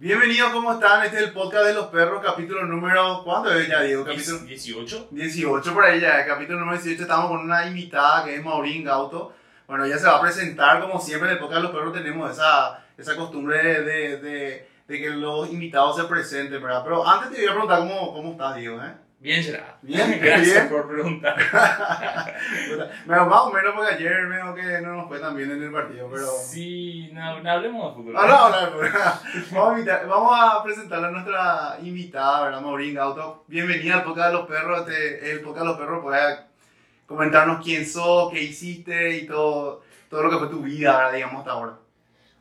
Bienvenidos, ¿cómo están? Este es el podcast de los perros, capítulo número. ¿Cuánto es ya, Diego? Capítulo 18. 18 por ahí ya, capítulo número 18. Estamos con una invitada que es Maurín Gauto. Bueno, ella se va a presentar, como siempre, en el podcast de los perros tenemos esa, esa costumbre de, de, de, que los invitados se presenten, ¿verdad? Pero antes te voy a preguntar cómo, cómo estás, Diego, ¿eh? Bien será. Bien, Gracias bien. por preguntar. Pero más o menos porque ayer veo que no nos fue tan bien en el partido, pero... Sí, no, no hablemos de fútbol. Ah, no, no, no, vamos, a invitar- vamos a presentarle a nuestra invitada, ¿verdad? Maurín Gauto. Bienvenida al podcast de los perros. Este, el podcast de los perros puede comentarnos quién sos, qué hiciste y todo, todo lo que fue tu vida, ¿verdad? digamos, hasta ahora.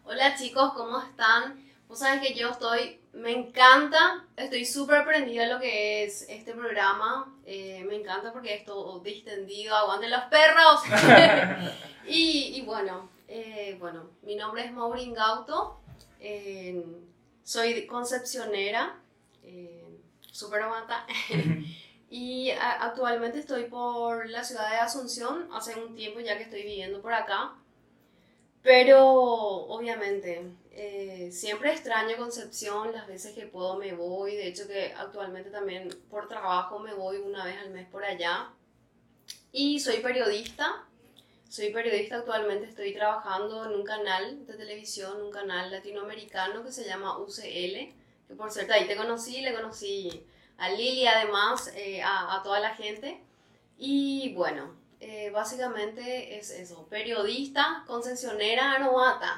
Hola chicos, ¿cómo están? Vos sabés que yo estoy, me encanta, estoy súper aprendida de lo que es este programa. eh, me encanta porque es todo distendido, aguanten los perros. y, y bueno, eh, bueno, mi nombre es Maureen Gauto, eh, soy concepcionera, súper aguanta. y a- actualmente estoy por la ciudad de Asunción, hace un tiempo ya que estoy viviendo por acá. Pero obviamente, eh, siempre extraño Concepción, las veces que puedo me voy, de hecho que actualmente también por trabajo me voy una vez al mes por allá. Y soy periodista, soy periodista actualmente, estoy trabajando en un canal de televisión, un canal latinoamericano que se llama UCL, que por cierto ahí te conocí, le conocí a Lili además, eh, a, a toda la gente. Y bueno, eh, básicamente es eso, periodista, concesionera, novata.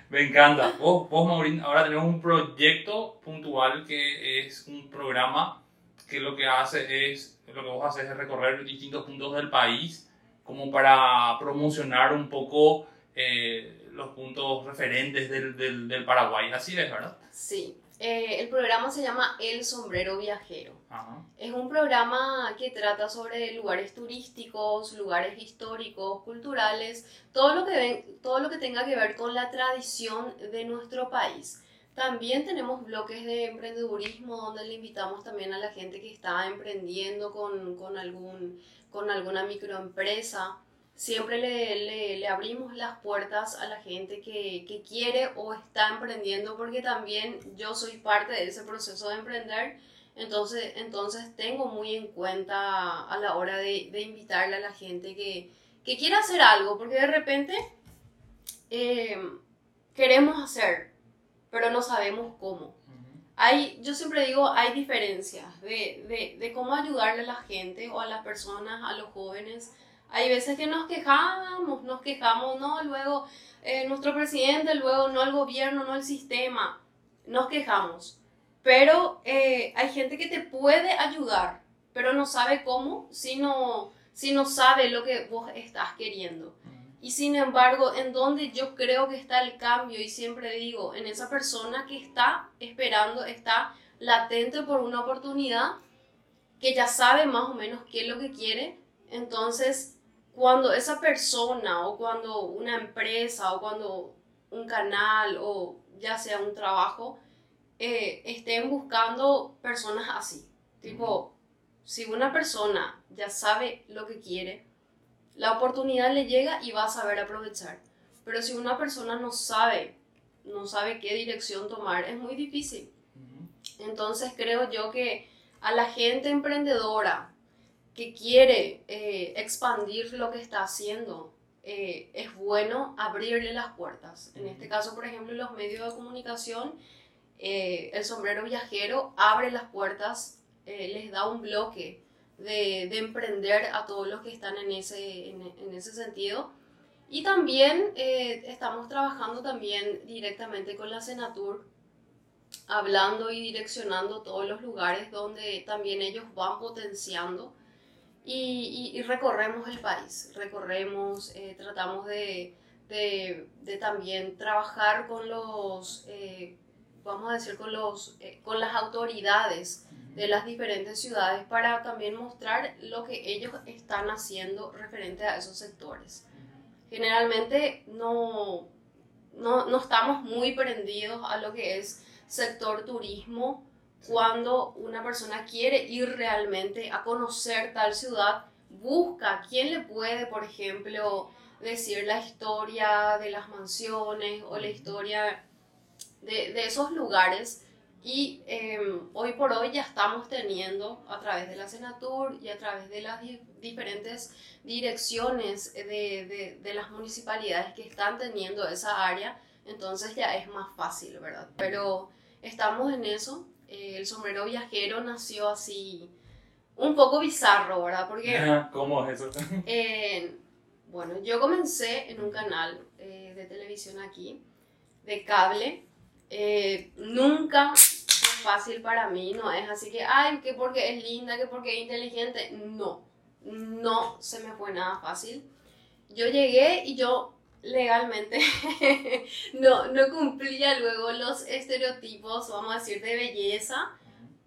Me encanta. Vos, vos, Maurín, ahora tenemos un proyecto puntual que es un programa que lo que hace es, lo que vos haces es recorrer distintos puntos del país como para promocionar un poco eh, los puntos referentes del, del, del Paraguay. Así es, ¿verdad? Sí, eh, el programa se llama El Sombrero Viajero. Ajá. Es un programa que trata sobre lugares turísticos, lugares históricos, culturales, todo lo que, ven- todo lo que tenga que ver con la tradición de nuestro país. También tenemos bloques de emprendedurismo donde le invitamos también a la gente que está emprendiendo con, con, algún, con alguna microempresa. Siempre le, le- le abrimos las puertas a la gente que, que quiere o está emprendiendo porque también yo soy parte de ese proceso de emprender. Entonces, entonces tengo muy en cuenta a la hora de, de invitarle a la gente que, que quiera hacer algo, porque de repente eh, queremos hacer, pero no sabemos cómo. Hay, yo siempre digo, hay diferencias de, de, de cómo ayudarle a la gente o a las personas, a los jóvenes. Hay veces que nos quejamos, nos quejamos, no, luego eh, nuestro presidente, luego no el gobierno, no el sistema, nos quejamos. Pero eh, hay gente que te puede ayudar, pero no sabe cómo si no, si no sabe lo que vos estás queriendo. Y sin embargo, en donde yo creo que está el cambio, y siempre digo, en esa persona que está esperando, está latente por una oportunidad, que ya sabe más o menos qué es lo que quiere. Entonces, cuando esa persona o cuando una empresa o cuando un canal o ya sea un trabajo, eh, estén buscando personas así. Tipo, si una persona ya sabe lo que quiere, la oportunidad le llega y va a saber aprovechar. Pero si una persona no sabe, no sabe qué dirección tomar, es muy difícil. Entonces creo yo que a la gente emprendedora que quiere eh, expandir lo que está haciendo, eh, es bueno abrirle las puertas. En este caso, por ejemplo, los medios de comunicación, eh, el sombrero viajero abre las puertas, eh, les da un bloque de, de emprender a todos los que están en ese, en, en ese sentido. Y también eh, estamos trabajando también directamente con la Senatur, hablando y direccionando todos los lugares donde también ellos van potenciando y, y- y recorremos el país, recorremos, eh, tratamos de, de- de también trabajar con los, eh, vamos a decir, con, los, eh, con las autoridades de las diferentes ciudades para también mostrar lo que ellos están haciendo referente a esos sectores. Generalmente no, no, no estamos muy prendidos a lo que es sector turismo cuando una persona quiere ir realmente a conocer tal ciudad, busca quién le puede, por ejemplo, decir la historia de las mansiones o la historia de, de esos lugares. Y em, hoy por hoy ya estamos teniendo a través de la Senatur y a través de las di- diferentes direcciones de, de- de las municipalidades que están teniendo esa área, entonces ya es más fácil, ¿verdad? Pero estamos en eso. Eh, el sombrero viajero nació así un poco bizarro, ¿verdad? Porque ¿Cómo es eso? eh, bueno, yo comencé en un canal eh, de televisión aquí, de cable. Nunca fue fácil para mí, no es así que, ay, que porque es linda, que porque es inteligente. No, no se me fue nada fácil. Yo llegué y yo legalmente no, no cumplía luego los estereotipos, vamos a decir, de belleza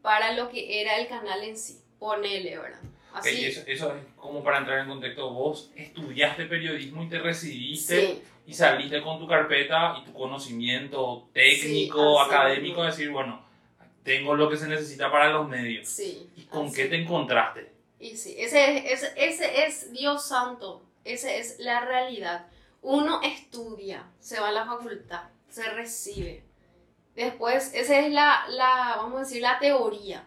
para lo que era el canal en sí. Ponele, ¿verdad? Y eso, eso es como para entrar en contexto. Vos estudiaste periodismo y te recibiste Sí, y saliste con tu carpeta y tu conocimiento técnico, Sí, así académico, decir, bueno, tengo lo que se necesita para los medios. sí. ¿Y con así. qué te encontraste? Y sí, ese es, ese, ese es Dios santo, esa es la realidad. Uno estudia, se va a la facultad, se recibe. Después, esa es la, la, vamos a decir, la teoría.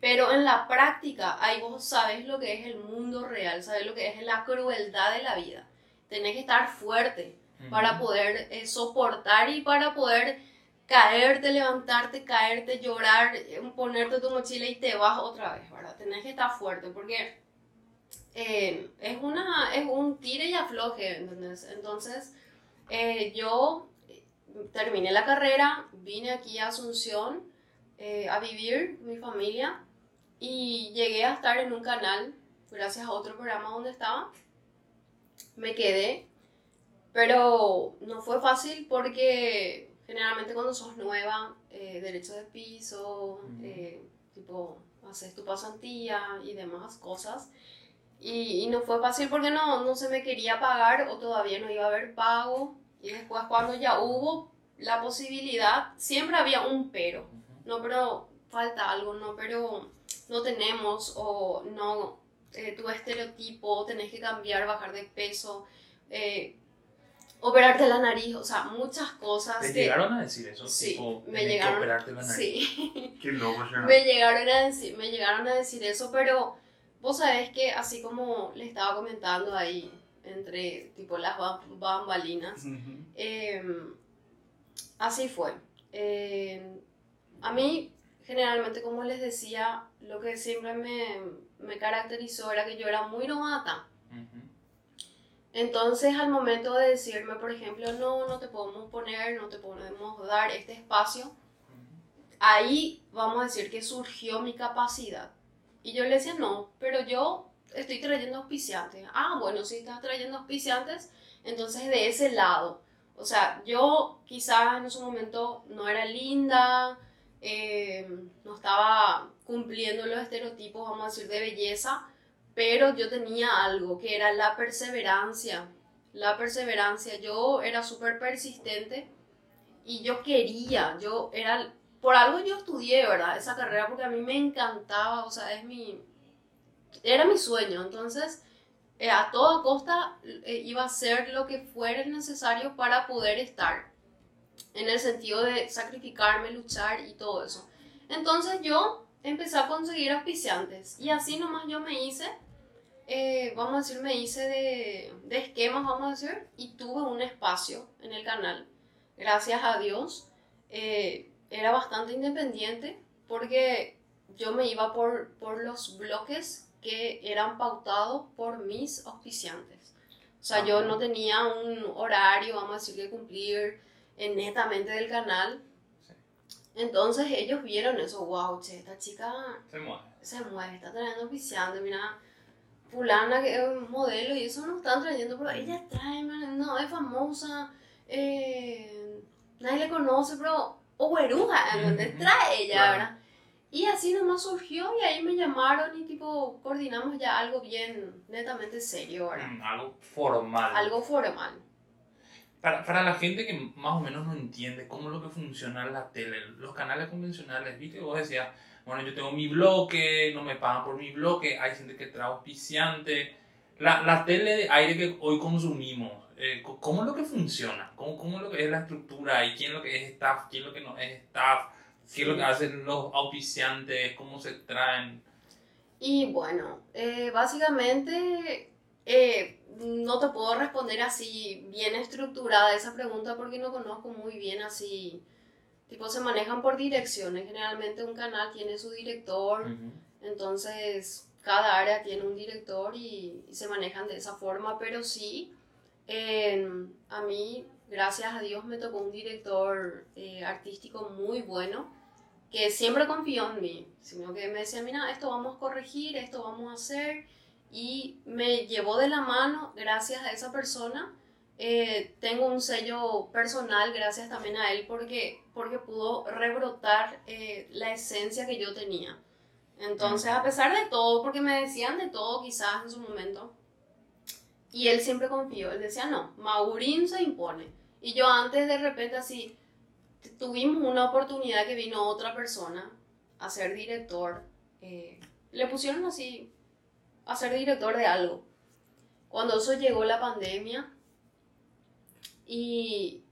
Pero en la práctica, ahí vos sabes lo que es el mundo real, sabes lo que es la crueldad de la vida. Tenés que estar fuerte para poder eh, soportar y para poder caerte, levantarte, caerte, llorar, eh, ponerte tu mochila y te vas otra vez, ¿verdad? Tenés que estar fuerte porque eh, es, una, es un tire y afloje, ¿entendés? Entonces, eh, yo terminé la carrera, vine aquí a Asunción eh, a vivir, mi familia, y llegué a estar en un canal, gracias a otro programa donde estaba. Me quedé, pero no fue fácil porque generalmente cuando sos nueva, eh, derecho de piso, Ujú. eh, tipo, haces tu pasantía y demás cosas. Y, y no fue fácil porque no, no se me quería pagar o todavía no iba a haber pago. Y después cuando ya hubo la posibilidad, siempre había un pero. No, pero falta algo, no, pero no tenemos o no, eh, tu estereotipo, tenés que cambiar, bajar de peso, eh, operarte la nariz, o sea, muchas cosas. ¿Te que- llegaron a decir eso? Sí, tipo, me tenés que llegaron- operarte la nariz. Sí. Qué loco, me llegaron a decir, me llegaron a decir eso, pero vos sabés que así como le estaba comentando ahí entre tipo las bam- bambalinas, eh, así fue. Eh, a mí, generalmente, como les decía, lo que siempre me, me caracterizó era que yo era muy novata. Ujú. Entonces, al momento de decirme, por ejemplo, no, no te podemos poner, no te podemos dar este espacio, ahí vamos a decir que surgió mi capacidad. Y yo le decía, no, pero yo estoy trayendo auspiciantes. Ah, bueno, si estás trayendo auspiciantes, entonces de ese lado. O sea, yo quizás en ese momento no era linda, eh, no estaba cumpliendo los estereotipos, vamos a decir, de belleza, pero yo tenía algo que era la perseverancia. La perseverancia, yo era súper persistente y yo quería, yo era, por algo yo estudié, ¿verdad? Esa carrera porque a mí me encantaba, o sea, es mi, era mi sueño, entonces eh, a toda costa eh, iba a hacer lo que fuera necesario para poder estar, en el sentido de sacrificarme, luchar y todo eso. Entonces yo empecé a conseguir auspiciantes y así nomás yo me hice, eh, vamos a decir, me hice de, de esquemas, vamos a decir, y tuve un espacio en el canal, gracias a Dios. Eh, era bastante independiente porque yo me iba por, por los bloques que eran pautados por mis auspiciantes. O sea, yo Ajá. no tenía un horario, vamos a decir, que cumplir eh, netamente del canal. Sí. Entonces ellos vieron eso, wow, che, esta chica Se mueve. se mueve, está trayendo auspiciante, mira, fulana que es modelo y eso no están trayendo, pero ella trae, man, no, es famosa, eh, nadie le conoce, pero, o güeruja, ¿entendés? Ujú, Trae ella, claro. ¿verdad? Y así nomás surgió y ahí me llamaron y tipo coordinamos ya algo bien netamente serio, ¿verdad? Mm, Algo formal. Algo formal. Para, para la gente que más o menos no entiende cómo es lo que funciona la tele, los canales convencionales, viste, vos decías, bueno, yo tengo mi bloque, no me pagan por mi bloque, hay gente que trae auspiciante. La, la tele de aire que hoy consumimos, eh, ¿cómo es lo que funciona? ¿Cómo, ¿Cómo es lo que es la estructura? ¿Y quién es lo que es staff? ¿Quién es lo que no es staff? ¿Qué es lo que hacen los auspiciantes? ¿Cómo se traen? Y bueno, eh, básicamente eh, no te puedo responder así bien estructurada esa pregunta porque no conozco muy bien así. Tipo, se manejan por direcciones. Generalmente un canal tiene su director, entonces cada área tiene un director y, se manejan de esa forma, pero sí, a mí, gracias a Dios, me tocó un director eh, artístico muy bueno que siempre confió en mí, sino que me decía, mira, esto vamos a corregir, esto vamos a hacer, y me llevó de la mano gracias a esa persona. Eh, tengo un sello personal gracias también a él porque, porque pudo rebrotar eh, la esencia que yo tenía. Entonces, a pesar de todo, porque me decían de todo quizás en su momento, y él siempre confió, él decía, no, Maurín se impone. Y yo antes de repente así, tuvimos una oportunidad que vino otra persona a ser director, eh, le pusieron así a ser director de algo. Cuando eso llegó la pandemia y,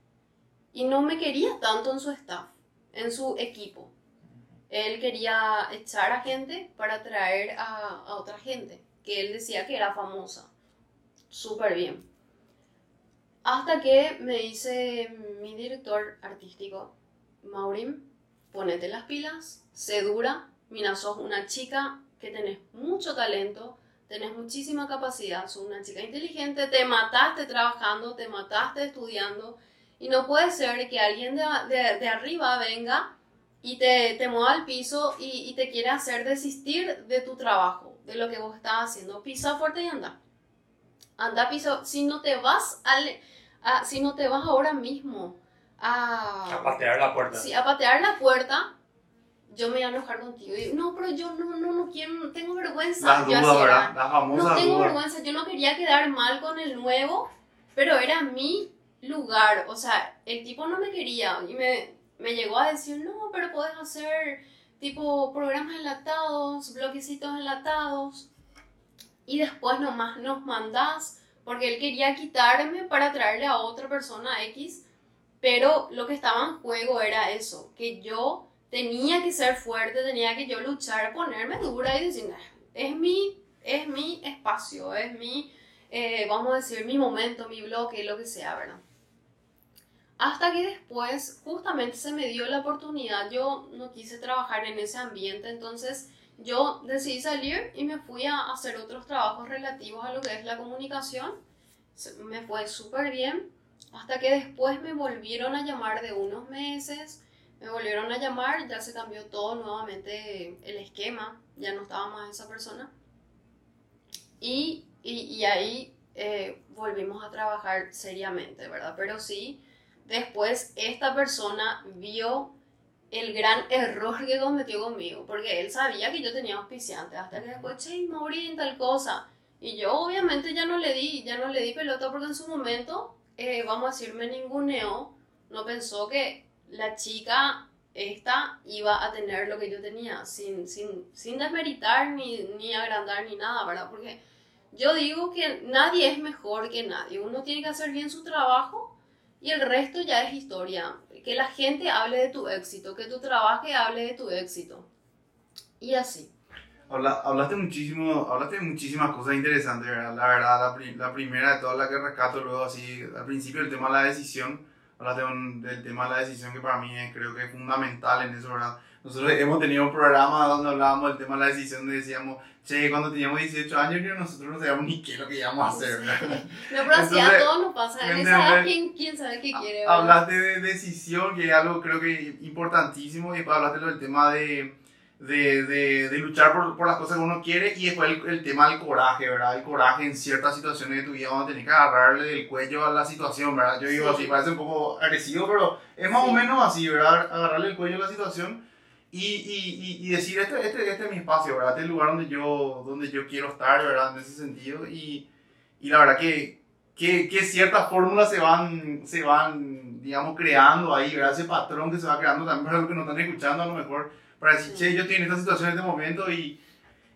y no me quería tanto en su staff, en su equipo. Él quería echar a gente para traer a, a otra gente, que él decía que era famosa. Súper bien. Hasta que me dice mi director artístico, Maurim, ponete las pilas, sé dura, mira, sos una chica que tenés mucho talento, tenés muchísima capacidad, sos una chica inteligente, te mataste trabajando, te mataste estudiando, y no puede ser que alguien de, de, arriba venga y te, te mueva al piso y, y, te quiera hacer desistir de tu trabajo, de lo que vos estás haciendo. Pisa fuerte y anda. Anda, piso. Si no te vas al, a, si no te vas ahora mismo a, a patear la puerta. Sí, a patear la puerta, yo me voy a enojar contigo. Y, no, pero yo no, no, no quiero, no tengo vergüenza. La duda, ¿verdad? La famosa No tengo duda. vergüenza, yo no quería quedar mal con el nuevo, pero era mi lugar. O sea, el tipo no me quería y me, me llegó a decir, no, pero puedes hacer tipo programas enlatados, bloquecitos enlatados. Y después nomás nos mandás, porque él quería quitarme para traerle a otra persona X. Pero lo que estaba en juego era eso, que yo tenía que ser fuerte, tenía que yo luchar, ponerme dura y decir, es mi, es mi espacio, es mi, eh, vamos a decir, mi momento, mi bloque, lo que sea, ¿verdad? Hasta que después justamente se me dio la oportunidad, yo no quise trabajar en ese ambiente, entonces yo decidí salir y me fui a hacer otros trabajos relativos a lo que es la comunicación. Me fue súper bien, hasta que después me volvieron a llamar de unos meses, me volvieron a llamar, ya se cambió todo nuevamente el esquema, ya no estaba más esa persona. Y, y, y ahí eh, volvimos a trabajar seriamente, ¿verdad? Pero sí, después esta persona vio el gran error que cometió conmigo, porque él sabía que yo tenía auspiciantes, hasta que después, che, morí en tal cosa. Y yo obviamente ya no le di, ya no le di pelota porque en su momento, eh, vamos a decir, me ninguneó, no pensó que la chica esta iba a tener lo que yo tenía, sin, sin, sin desmeritar ni, ni agrandar ni nada, ¿verdad? Porque yo digo que nadie es mejor que nadie, uno tiene que hacer bien su trabajo y el resto ya es historia. Que la gente hable de tu éxito, que tu trabajo hable de tu éxito. Y así. Habla, hablaste muchísimo, hablaste de muchísimas cosas interesantes, ¿verdad? La verdad, la, la primera de todas la que rescato luego así, al principio el tema de la decisión, hablaste un- del tema de la decisión que para mí es, creo que es fundamental en eso, ¿verdad? Nosotros hemos tenido un programa donde hablábamos del tema de la decisión, donde decíamos, che, cuando teníamos 18 años, que nosotros no sabíamos ni qué es lo que íbamos a hacer, ¿verdad? No, pero así a todos nos pasa. En ¿me esa edad? ¿quién, quién sabe qué quiere? ¿verdad? Hablaste de decisión, que es algo creo que importantísimo, y después hablaste del tema de, de, de, de luchar por, por las cosas que uno quiere, y después el, el tema del coraje, ¿verdad? El coraje en ciertas situaciones de tu vida donde tenés que agarrarle del cuello a la situación, ¿verdad? Yo digo Sí. así, parece un poco agresivo, pero es más Sí. o menos así, ¿verdad? Agarrarle el cuello a la situación y, y, y, y decir, este, este, este es mi espacio, ¿verdad? Este es el lugar donde yo, donde yo quiero estar, ¿verdad? En ese sentido, y, y la verdad que que, que ciertas fórmulas se van, se van, digamos, creando ahí, ¿verdad? Ese patrón que se va creando también para los que nos están escuchando a lo mejor, para decir, che, yo estoy en esta situación en este momento y,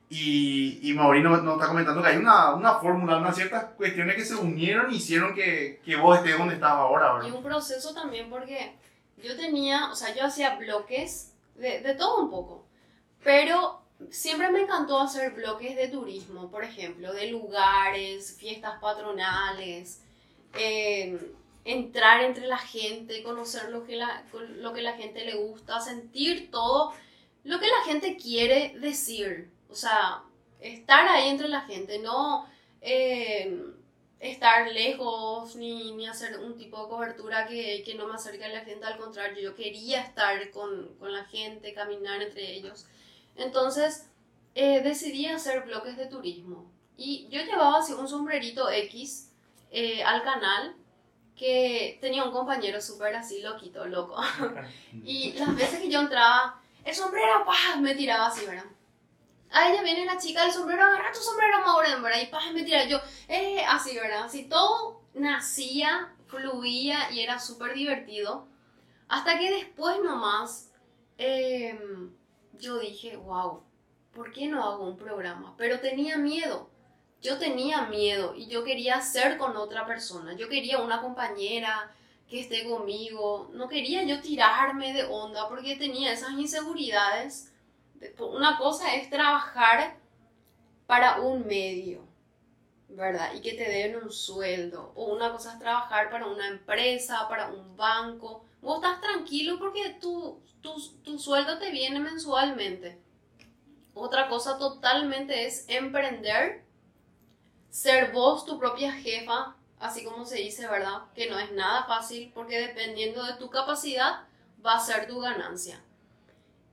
y, Y, y Maureen nos, está comentando que hay una, una fórmula, unas ciertas cuestiones que se unieron y hicieron que, que vos estés donde estás ahora, Y ¿verdad? un proceso también porque yo tenía, o sea, yo hacía bloques de, todo un poco, pero siempre me encantó hacer bloques de turismo, por ejemplo, de lugares, fiestas patronales, eh, entrar entre la gente, conocer lo que la, lo que la gente le gusta, sentir todo lo que la gente quiere decir, o sea, estar ahí entre la gente, no... eh, estar lejos ni, ni hacer un tipo de cobertura que, que no me acerque a la gente, al contrario, yo quería estar con, con la gente, caminar entre ellos. Entonces eh, decidí hacer bloques de turismo y yo llevaba así un sombrerito X eh, al canal que tenía un compañero súper así loquito, loco. y las veces que yo entraba, el sombrero, ¡pah! me tiraba así, ¿verdad? A ella viene la chica del sombrero, agarra tu sombrero, Maureen, ¿verdad? Y ¡pah! me tiraba yo, eh, así, ¿verdad? Así todo nacía, fluía y era súper divertido. Hasta que después nomás eh, yo dije, wow, ¿por qué no hago un programa? Pero tenía miedo. Yo tenía miedo y yo quería ser con otra persona. Yo quería una compañera que esté conmigo. No quería yo tirarme de onda porque tenía esas inseguridades. Una cosa es trabajar para un medio, ¿verdad? Y que te den un sueldo. O una cosa es trabajar para una empresa, para un banco. Vos estás tranquilo porque tu, tu, tu sueldo te viene mensualmente. Otra cosa totalmente es emprender, ser vos tu propia jefa, así como se dice, ¿verdad? Que no es nada fácil porque dependiendo de tu capacidad va a ser tu ganancia.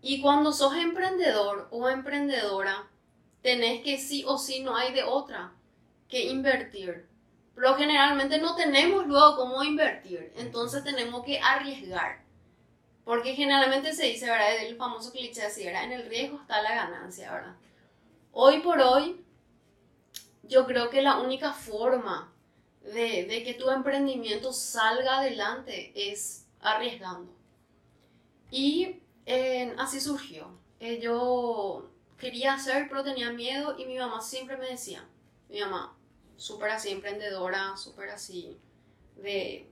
Y cuando sos emprendedor o emprendedora, tenés que sí o sí no hay de otra que invertir. Pero generalmente no tenemos luego cómo invertir, entonces tenemos que arriesgar. Porque generalmente se dice, ¿verdad? El famoso cliché así, ¿verdad? En el riesgo está la ganancia, ¿verdad? Hoy por hoy, yo creo que la única forma de, de que tu emprendimiento salga adelante es arriesgando. Y eh, así surgió. Eh, yo quería hacer, pero tenía miedo y mi mamá siempre me decía, mi mamá, súper así emprendedora, súper así de,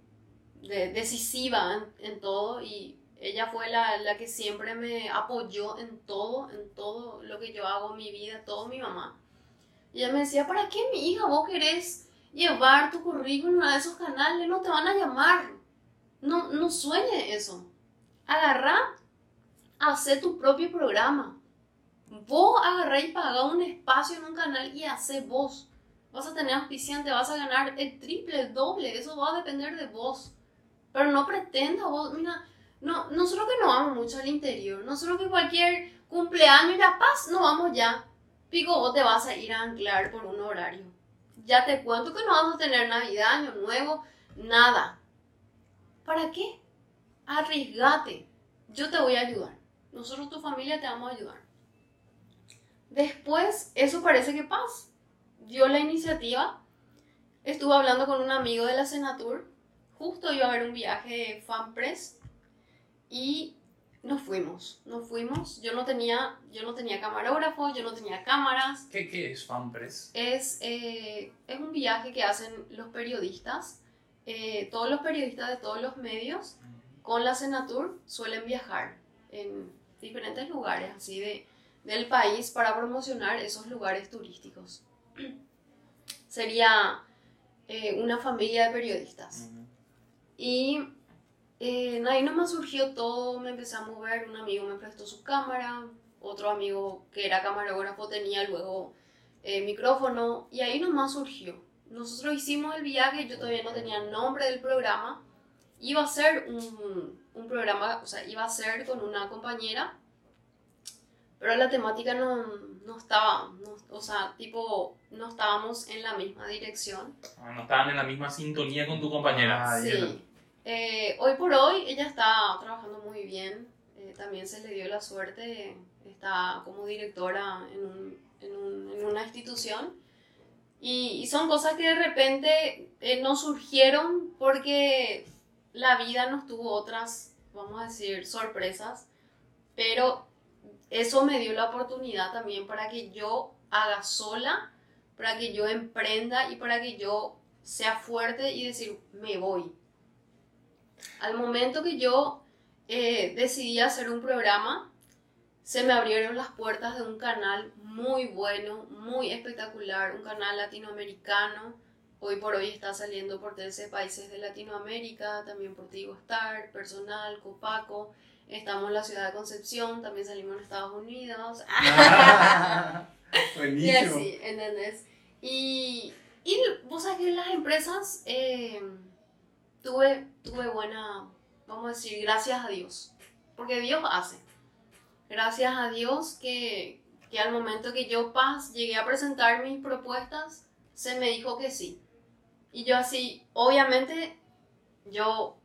de decisiva en, en, todo y ella fue la, la, que siempre me apoyó en todo, en todo lo que yo hago en mi vida, todo mi mamá. Y ella me decía, ¿para qué mi hija vos querés llevar tu currículum a esos canales? No te van a llamar. No, no sueñe eso. Agarrá, hace tu propio programa. Vos agarrá y paga un espacio en un canal y hace vos. Vas a tener auspiciante, vas a ganar el triple, el doble. Eso va a depender de vos. Pero no pretenda vos, mira, no, nosotros que no vamos mucho al interior, nosotros que cualquier cumpleaños y La Paz no vamos ya. Pico, vos te vas a ir a anclar por un horario. Ya te cuento que no vamos a tener Navidad, Año Nuevo, nada. ¿Para qué? Arriesgate. Yo te voy a ayudar. Nosotros, tu familia, te vamos a ayudar. Después, eso parece que pasa. Dio la iniciativa. Estuve hablando con un amigo de la Senatur. Justo iba a haber un viaje de FanPress. Y nos fuimos. Nos fuimos. Yo no tenía, yo no tenía camarógrafo, yo no tenía cámaras. ¿Qué, qué es FanPress? Es, eh, es un viaje que hacen los periodistas. Eh, todos los periodistas de todos los medios con la Senatur suelen viajar en diferentes lugares así de, del país para promocionar esos lugares turísticos. Sería eh, una familia de periodistas. Y eh, ahí nomás surgió todo, me empecé a mover, un amigo me prestó su cámara, otro amigo que era camarógrafo tenía luego eh, micrófono y ahí nomás surgió. Nosotros hicimos el viaje, yo todavía no tenía nombre del programa, iba a ser un, un programa, o sea, iba a ser con una compañera, pero la temática no, no estaba, no, o sea, tipo, no estábamos en la misma dirección. Ah, no estaban en la misma sintonía con tu compañera. Ah, Sí. Eh, hoy por hoy ella está trabajando muy bien. Eh, también se le dio la suerte, está como directora en, un- en un- en una institución. Y, y son cosas que de repente eh, no surgieron porque la vida nos tuvo otras, vamos a decir, sorpresas. Pero eso me dio la oportunidad también para que yo haga sola, para que yo emprenda y para que yo sea fuerte y decir, me voy. Al momento que yo eh, decidí hacer un programa, se me abrieron las puertas de un canal muy bueno, muy espectacular, un canal latinoamericano. Hoy por hoy está saliendo por 13 países de Latinoamérica, también por Tigo Star, Personal, Copaco. Estamos en la ciudad de Concepción, también salimos en Estados Unidos. Buenísimo. Y así, ¿entendés? Y, y vos sabés que las empresas eh, tuve, tuve buena, vamos a decir, gracias a Dios. Porque Dios hace. Gracias a Dios que, que al momento que yo pas, llegué a presentar mis propuestas, se me dijo que sí. Y yo así, obviamente, yo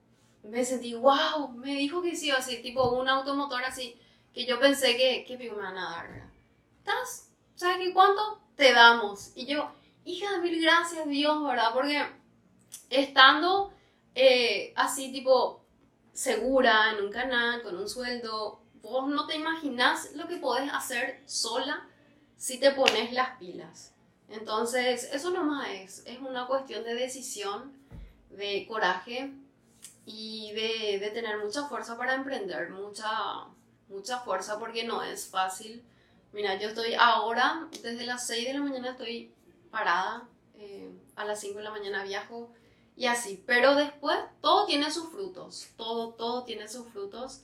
me sentí, wow, me dijo que sí, así, tipo un automotor así, que yo pensé que, que me iban a dar, ¿verdad? ¿Estás? ¿Sabes qué cuánto? Te damos. Y yo, hija, mil gracias Dios, ¿verdad? Porque estando eh, así, tipo, segura en un canal, con un sueldo, vos no te imaginas lo que podés hacer sola si te pones las pilas. Entonces, eso nomás es, es una cuestión de decisión, de coraje y de, de tener mucha fuerza para emprender, mucha, mucha fuerza porque no es fácil. Mira, yo estoy ahora, desde las 6 de la mañana estoy parada, eh, a las 5 de la mañana viajo y así, pero después todo tiene sus frutos, todo, todo tiene sus frutos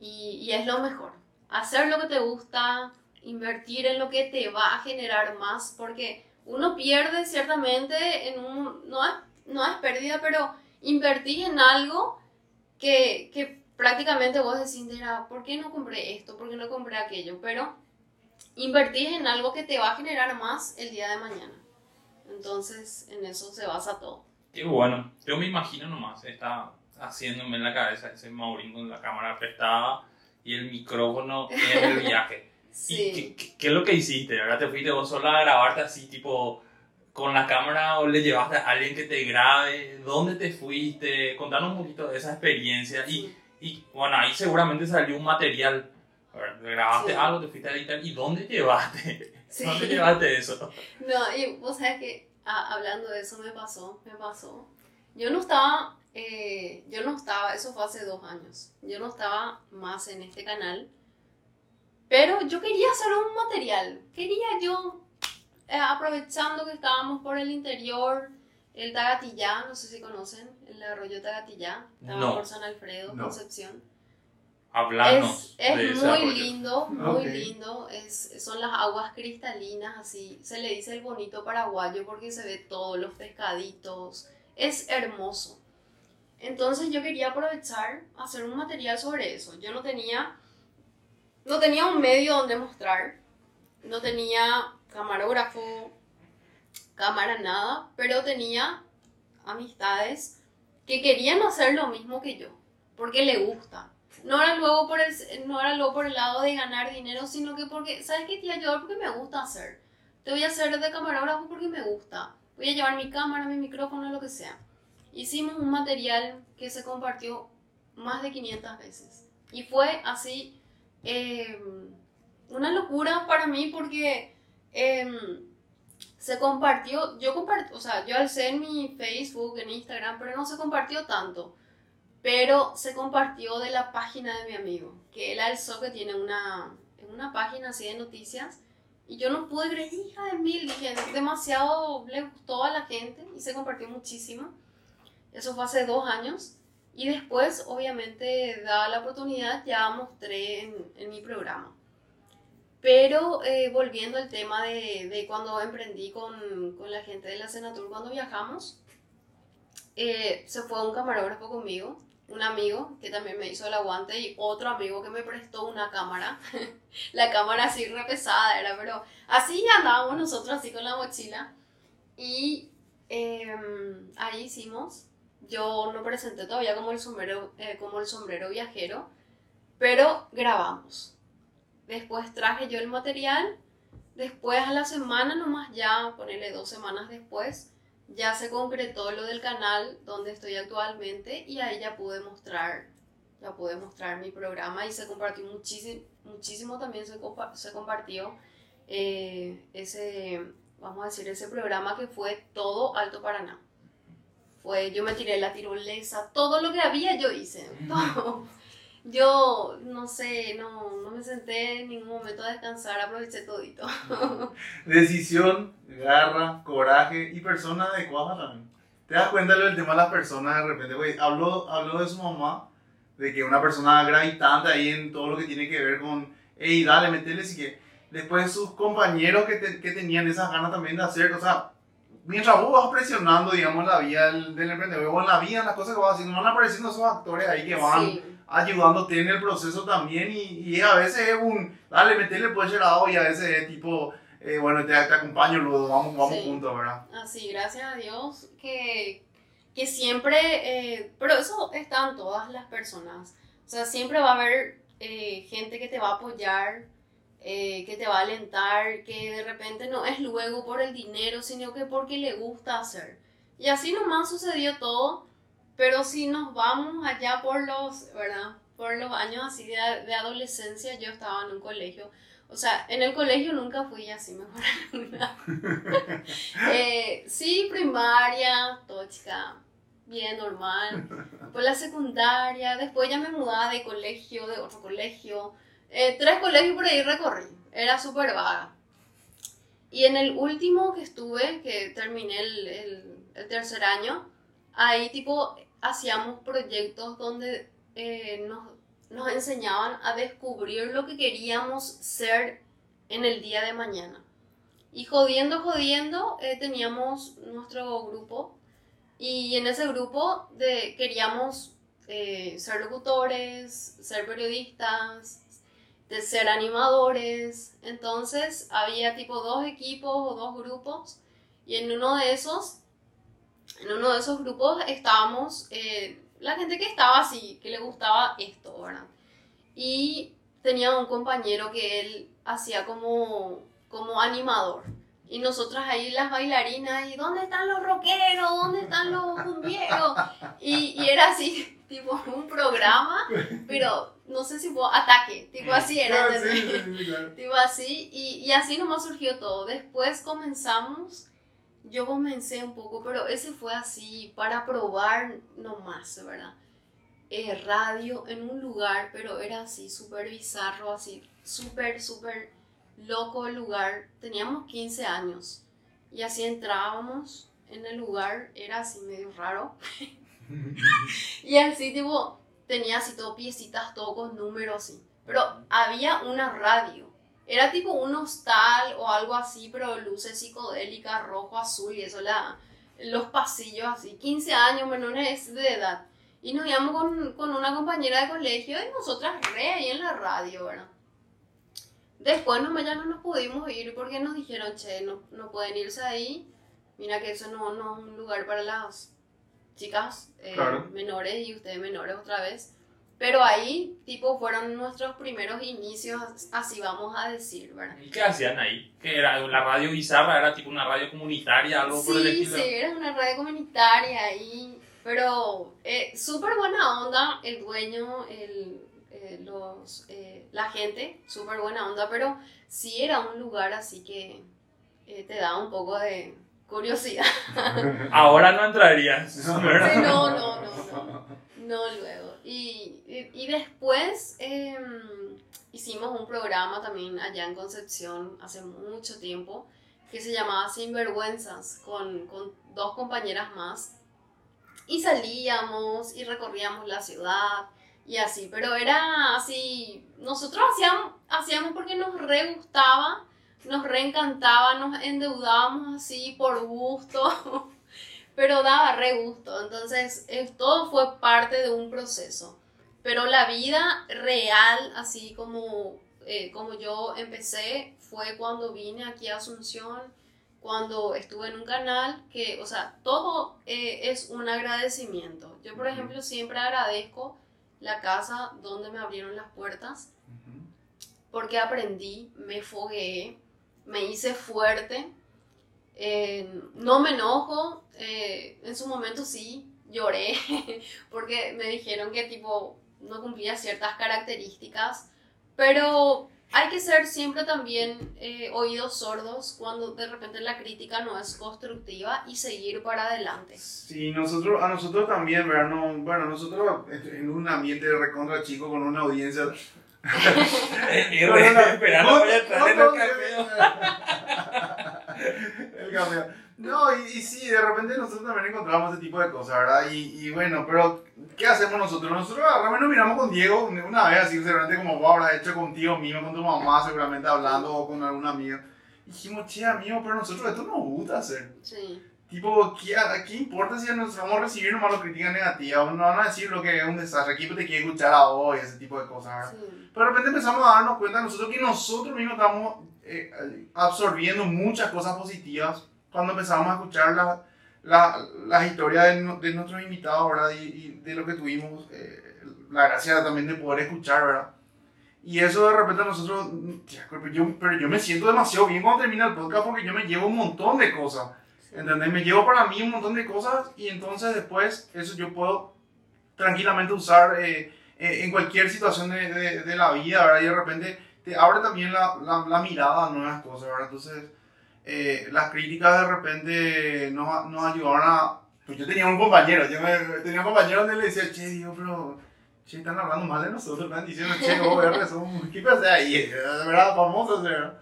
y, y es lo mejor. Hacer lo que te gusta, invertir en lo que te va a generar más, porque uno pierde ciertamente en un, no es, no es pérdida, pero invertís en algo que, que prácticamente vos decís, ¿por qué no compré esto? ¿Por qué no compré aquello? Pero invertís en algo que te va a generar más el día de mañana. Entonces, en eso se basa todo. Qué bueno. Yo me imagino nomás, está haciéndome en la cabeza ese Maurín con la cámara prestada y el micrófono en el viaje. Sí. ¿Y qué, qué- qué es lo que hiciste? ¿Verdad? ¿Te fuiste vos sola a grabarte así, tipo, con la cámara o le llevaste a alguien que te grabe? ¿Dónde te fuiste? Contanos un poquito de esa experiencia. Y, y bueno, ahí seguramente salió un material. ¿verdad? ¿Grabaste Sí. algo? ¿Te fuiste a editar? ¿Y dónde llevaste? Sí. ¿Dónde llevaste eso? No, y vos sabés que ah, hablando de eso me pasó, me pasó. Yo no estaba, eh, yo no estaba, eso fue hace dos años, yo no estaba más en este canal, pero yo quería hacer un material, quería yo, eh, aprovechando que estábamos por el interior, el Tagatillá, no sé si conocen, el arroyo Tagatillá, estaba No. por San Alfredo, No. Concepción. Hablarnos Es, es muy arroyo. lindo, muy lindo. Es, son las aguas cristalinas, así. Se le dice el bonito paraguayo porque se ve todo, los pescaditos. Es hermoso. Entonces yo quería aprovechar, hacer un material sobre eso. Yo no tenía, no tenía un medio donde mostrar. No tenía camarógrafo, cámara, nada. Pero tenía amistades que querían hacer lo mismo que yo. Porque le gusta no era luego por el no era luego por el lado de ganar dinero sino que porque sabes qué te voy a ayudar porque me gusta hacer te voy a hacer de camarógrafo porque me gusta voy a llevar mi cámara mi micrófono lo que sea hicimos un material que se compartió más de 500 veces y fue así eh, una locura para mí porque eh, se compartió yo compartí o sea yo alcé en mi Facebook en Instagram pero no se compartió tanto pero se compartió de la página de mi amigo, que él alzó que tiene una, una página así de noticias, y yo no pude creer, hija de mil, dije, demasiado le gustó a la gente y se compartió muchísimo. Eso fue hace dos años, y después, obviamente, dada la oportunidad, ya mostré en, en mi programa. Pero eh, volviendo al tema de, de cuando emprendí con, con la gente de la Senatur, cuando viajamos, eh, se fue un camarógrafo conmigo, un amigo que también me hizo el aguante y otro amigo que me prestó una cámara. la cámara así re pesada era, pero así andábamos nosotros así con la mochila. Y em, ahí hicimos. Yo no presenté todavía como el sombrero, eh, como el sombrero viajero, pero grabamos. Después traje yo el material. Después a la semana nomás ya, ponerle dos semanas después, ya se concretó lo del canal donde estoy actualmente y ahí ya pude mostrar, ya pude mostrar mi programa y se compartió muchísimo, muchísimo también se, se compartió eh, ese, vamos a decir, ese programa que fue todo Alto Paraná. Fue, yo me tiré la tirolesa, todo lo que había yo hice, todo. Yo, no sé, no, no me senté en ningún momento a descansar, aproveché todito. Decisión, garra, coraje y persona adecuada también. ¿Te das cuenta del tema de las personas de repente? Güey, habló, habló de su mamá, de que una persona gravitante ahí en todo lo que tiene que ver con, hey, dale, metele si que Después sus compañeros que, te, que tenían esas ganas también de hacer, o sea, mientras vos vas presionando, digamos, la vida del, del emprendedor, o en la vida, las cosas que vas haciendo, van apareciendo esos actores ahí que van Sí, ayudándote en el proceso también y, y a veces es un, dale, metele pues lado y a veces es tipo, eh, bueno, te, te acompaño luego, vamos, vamos Sí. juntos, ¿verdad? así, gracias a Dios que, que siempre, eh, pero eso está en todas las personas. O sea, siempre va a haber eh, gente que te va a apoyar, eh, que te va a alentar, que de repente no es luego por el dinero, sino que porque le gusta hacer. Y así nomás sucedió todo, pero si nos vamos allá por los, ¿verdad? Por los años así de, de adolescencia, yo estaba en un colegio. O sea, en el colegio nunca fui así mejor alumna. Eh, sí, primaria, todo chica, bien normal. Pues la secundaria, después ya me mudaba de colegio, de otro colegio. Eh, tres colegios por ahí recorrí, era súper vaga. Y en el último que estuve, que terminé el, el- el tercer año, ahí tipo hacíamos proyectos donde eh, nos, nos enseñaban a descubrir lo que queríamos ser en el día de mañana. Y jodiendo, jodiendo, eh, teníamos nuestro grupo y en ese grupo de, queríamos eh, ser locutores, ser periodistas, de ser animadores. Entonces había tipo dos equipos o dos grupos y en uno de esos, en uno de esos grupos estábamos eh, la gente que estaba así, que le gustaba esto, ¿verdad? Y tenía un compañero que él hacía como, como animador. Y nosotras ahí las bailarinas, ¿y dónde están los rockeros? ¿Dónde están los cumbieros? Y, y era así, tipo un programa, pero no sé si fue ataque, tipo así era. Claro, sí, ¿entendés? sí, sí, claro. Tipo así, y, y así nomás surgió todo. Después comenzamos, yo comencé un poco, pero ese fue así para probar nomás, ¿verdad? Eh, radio en un lugar, pero era así, súper bizarro, así, súper, súper loco el lugar. Teníamos 15 años y así entrábamos en el lugar, era así medio raro. y así, tipo, tenía así todo piecitas, todo con números, así. Pero había una radio. Era tipo un hostal o algo así, pero luces psicodélicas, rojo, azul y eso, la, los pasillos así. 15 años menores de edad. Y nos íbamos con, con una compañera de colegio y nosotras re ahí en la radio, ¿verdad? Después no, ya no nos pudimos ir porque nos dijeron, che, no, no pueden irse ahí. Mira que eso no, no es un lugar para las chicas eh, Claro. menores y ustedes menores otra vez. Pero ahí, tipo, fueron nuestros primeros inicios, así vamos a decir, ¿verdad? ¿Y qué hacían ahí? ¿Qué era? ¿La radio bizarra? ¿Era tipo una radio comunitaria? ¿Algo por el Sí, estilo? sí, era una radio comunitaria ahí, pero eh, súper buena onda, el dueño, el, eh, los, eh, la gente, súper buena onda, pero sí era un lugar así que eh, te da un poco de curiosidad. Ahora no entrarías. Sí, no, no, no, no, no luego. Y, y, y después em, hicimos un programa también allá en Concepción hace mucho tiempo que se llamaba Sinvergüenzas con, con dos compañeras más. Y salíamos y recorríamos la ciudad y así, pero era así, nosotros hacíamos, hacíamos porque nos re gustaba, nos reencantaba, nos endeudábamos así por gusto pero daba re gusto. Entonces, todo fue parte de un proceso. Pero la vida real, así como, eh, como yo empecé, fue cuando vine aquí a Asunción, cuando estuve en un canal, que, o sea, todo eh, es un agradecimiento. Yo, por ejemplo, siempre agradezco la casa donde me abrieron las puertas, porque aprendí, me fogueé, me hice fuerte, eh, no me enojo, eh, en su momento sí lloré, porque me dijeron que tipo no cumplía ciertas características, pero hay que ser siempre también eh, oídos sordos cuando de repente la crítica no es constructiva y seguir para adelante. Sí, nosotros, a nosotros también, ¿verdad? No, bueno, nosotros en un ambiente de recontra chico con una audiencia... y esperando el el cambio. No, y, sí, de repente nosotros también encontramos ese tipo de cosas, ¿verdad? Y, y bueno, pero ¿qué hacemos nosotros? Nosotros realmente nos miramos con Diego una vez así, seguramente como vos habrás hecho contigo mismo, con tu mamá, seguramente hablando o con algún amigo. Y dijimos, che, amigo, pero nosotros esto nos gusta hacer. Sí. Tipo, ¿qué, ¿qué importa si nos vamos a recibir nomás las críticas negativas? No van a decir lo que es un desastre, aquí te quiere escuchar a vos y ese tipo de cosas. Sí. Pero de repente empezamos a darnos cuenta nosotros que nosotros mismos estamos eh, absorbiendo muchas cosas positivas cuando empezamos a escuchar la, la, las historias de, de, nuestros invitados, ¿verdad? Y, y de lo que tuvimos, eh, la gracia también de poder escuchar, ¿verdad? Y eso de repente nosotros, pero yo, pero yo me siento demasiado bien cuando termina el podcast porque yo me llevo un montón de cosas, ¿entendés? Me llevo para mí un montón de cosas y entonces después eso yo puedo tranquilamente usar eh, eh, en cualquier situación de, de, de, la vida, ¿verdad? Y de repente te abre también la, la, la mirada a nuevas cosas, ¿verdad? Entonces, eh, las críticas de repente nos, nos ayudaron a... Pues yo tenía un compañero, yo me, tenía un compañero donde le decía, che, digo, pero... Che, están hablando mal de nosotros, están diciendo, che, OR, somos... ¿Qué pasa ahí? Verdad, famosos, ¿verdad?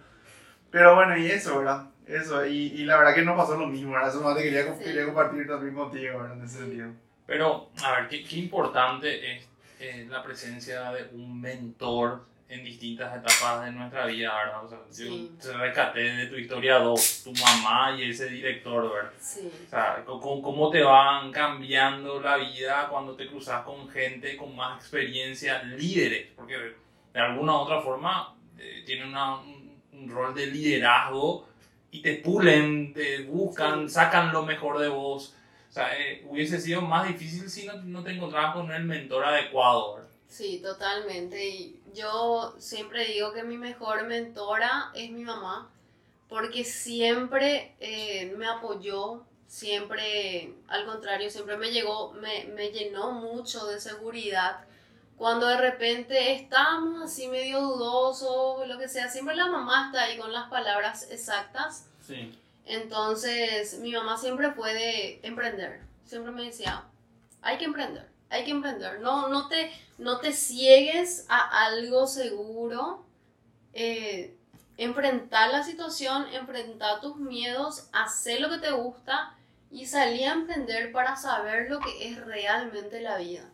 Pero bueno, y eso, ¿verdad? Eso, y, y la verdad que no pasó lo mismo, ¿verdad? Eso más te quería, sí. quería compartir también contigo, ¿verdad? En ese sentido. Pero, a ver, qué, qué importante es eh, la presencia de un mentor en distintas etapas de nuestra vida, ¿verdad? O sea, Sí. yo te rescaté de tu historia dos, tu mamá y ese director, ¿verdad? Sí. O sea, cómo, cómo te van cambiando la vida cuando te cruzas con gente con más experiencia, líderes, porque de alguna u otra forma eh, tienen una, un, un rol de liderazgo y te pulen, te buscan, sacan lo mejor de vos. O sea, eh, hubiese sido más difícil si no, no te encontrabas con el mentor adecuado, ¿verdad? Sí, totalmente. Y yo siempre digo que mi mejor mentora es mi mamá, porque siempre eh, me apoyó, siempre, al contrario, siempre me llegó, me, me llenó mucho de seguridad. Cuando de repente estábamos así medio dudosos, lo que sea, siempre la mamá está ahí con las palabras exactas. Sí. Entonces, mi mamá siempre fue de emprender. Siempre me decía, hay que emprender, hay que emprender. No, no, te, no te ciegues a algo seguro. Eh, enfrentar la situación, enfrentar tus miedos, hacer lo que te gusta y salir a emprender para saber lo que es realmente la vida.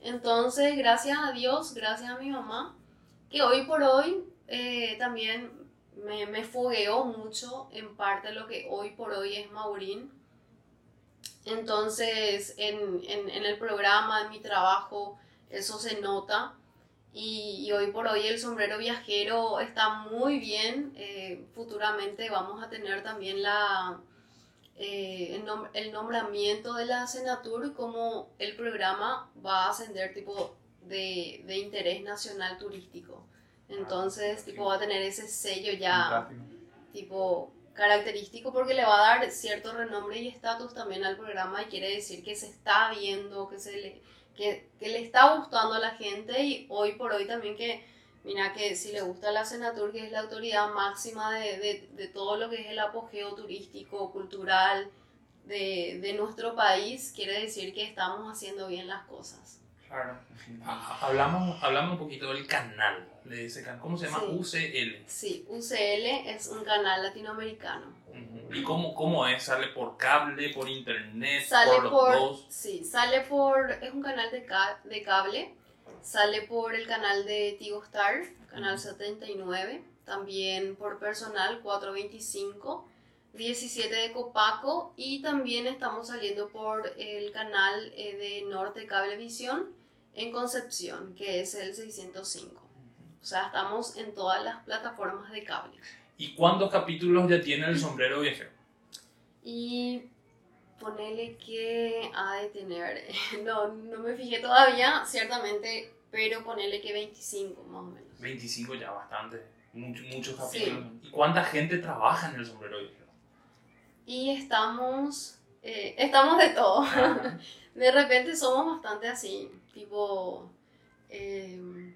Entonces, gracias a Dios, gracias a mi mamá, que hoy por hoy eh, también me, me fogueó mucho en parte lo que hoy por hoy es Maurín. Entonces, en, en, en el programa, en mi trabajo, eso se nota. Y, y, hoy por hoy el sombrero viajero está muy bien. Eh, futuramente vamos a tener también la, eh, el, nom el, nombramiento de la Senatur como el programa va a ascender tipo de, de interés nacional turístico. Entonces, tipo, va a tener ese sello ya, tipo, característico porque le va a dar cierto renombre y estatus también al programa y quiere decir que se está viendo, que, se le, que, que le está gustando a la gente y hoy por hoy también que, mira, que si le gusta la Senatur, que es la autoridad máxima de, de, de todo lo que es el apogeo turístico, cultural de, de nuestro país, quiere decir que estamos haciendo bien las cosas. Claro. Hablamos, hablamos un poquito del canal, de ese canal. ¿Cómo se llama? Sí. UCL. Sí, UCL es un canal latinoamericano. ¿Y cómo, cómo es? ¿Sale por cable, por internet, sale por los por, dos? Sí, sale por... Es un canal de, ca de cable. Sale por el canal de Tigo Star, canal uh-huh. 79. También por personal 425. 17 de Copaco y también estamos saliendo por el canal eh, de Norte Cablevisión en Concepción, que es el 605. O sea, estamos en todas las plataformas de cable. ¿Y cuántos capítulos ya tiene el sombrero viajero? Y ponele que ha de tener, no, no me fijé todavía, ciertamente, pero ponele que 25 más o menos. 25 ya bastante, muchos, muchos capítulos. Sí. ¿Y cuánta gente trabaja en el sombrero y estamos, eh, estamos de todo. de repente somos bastante así, tipo, eh,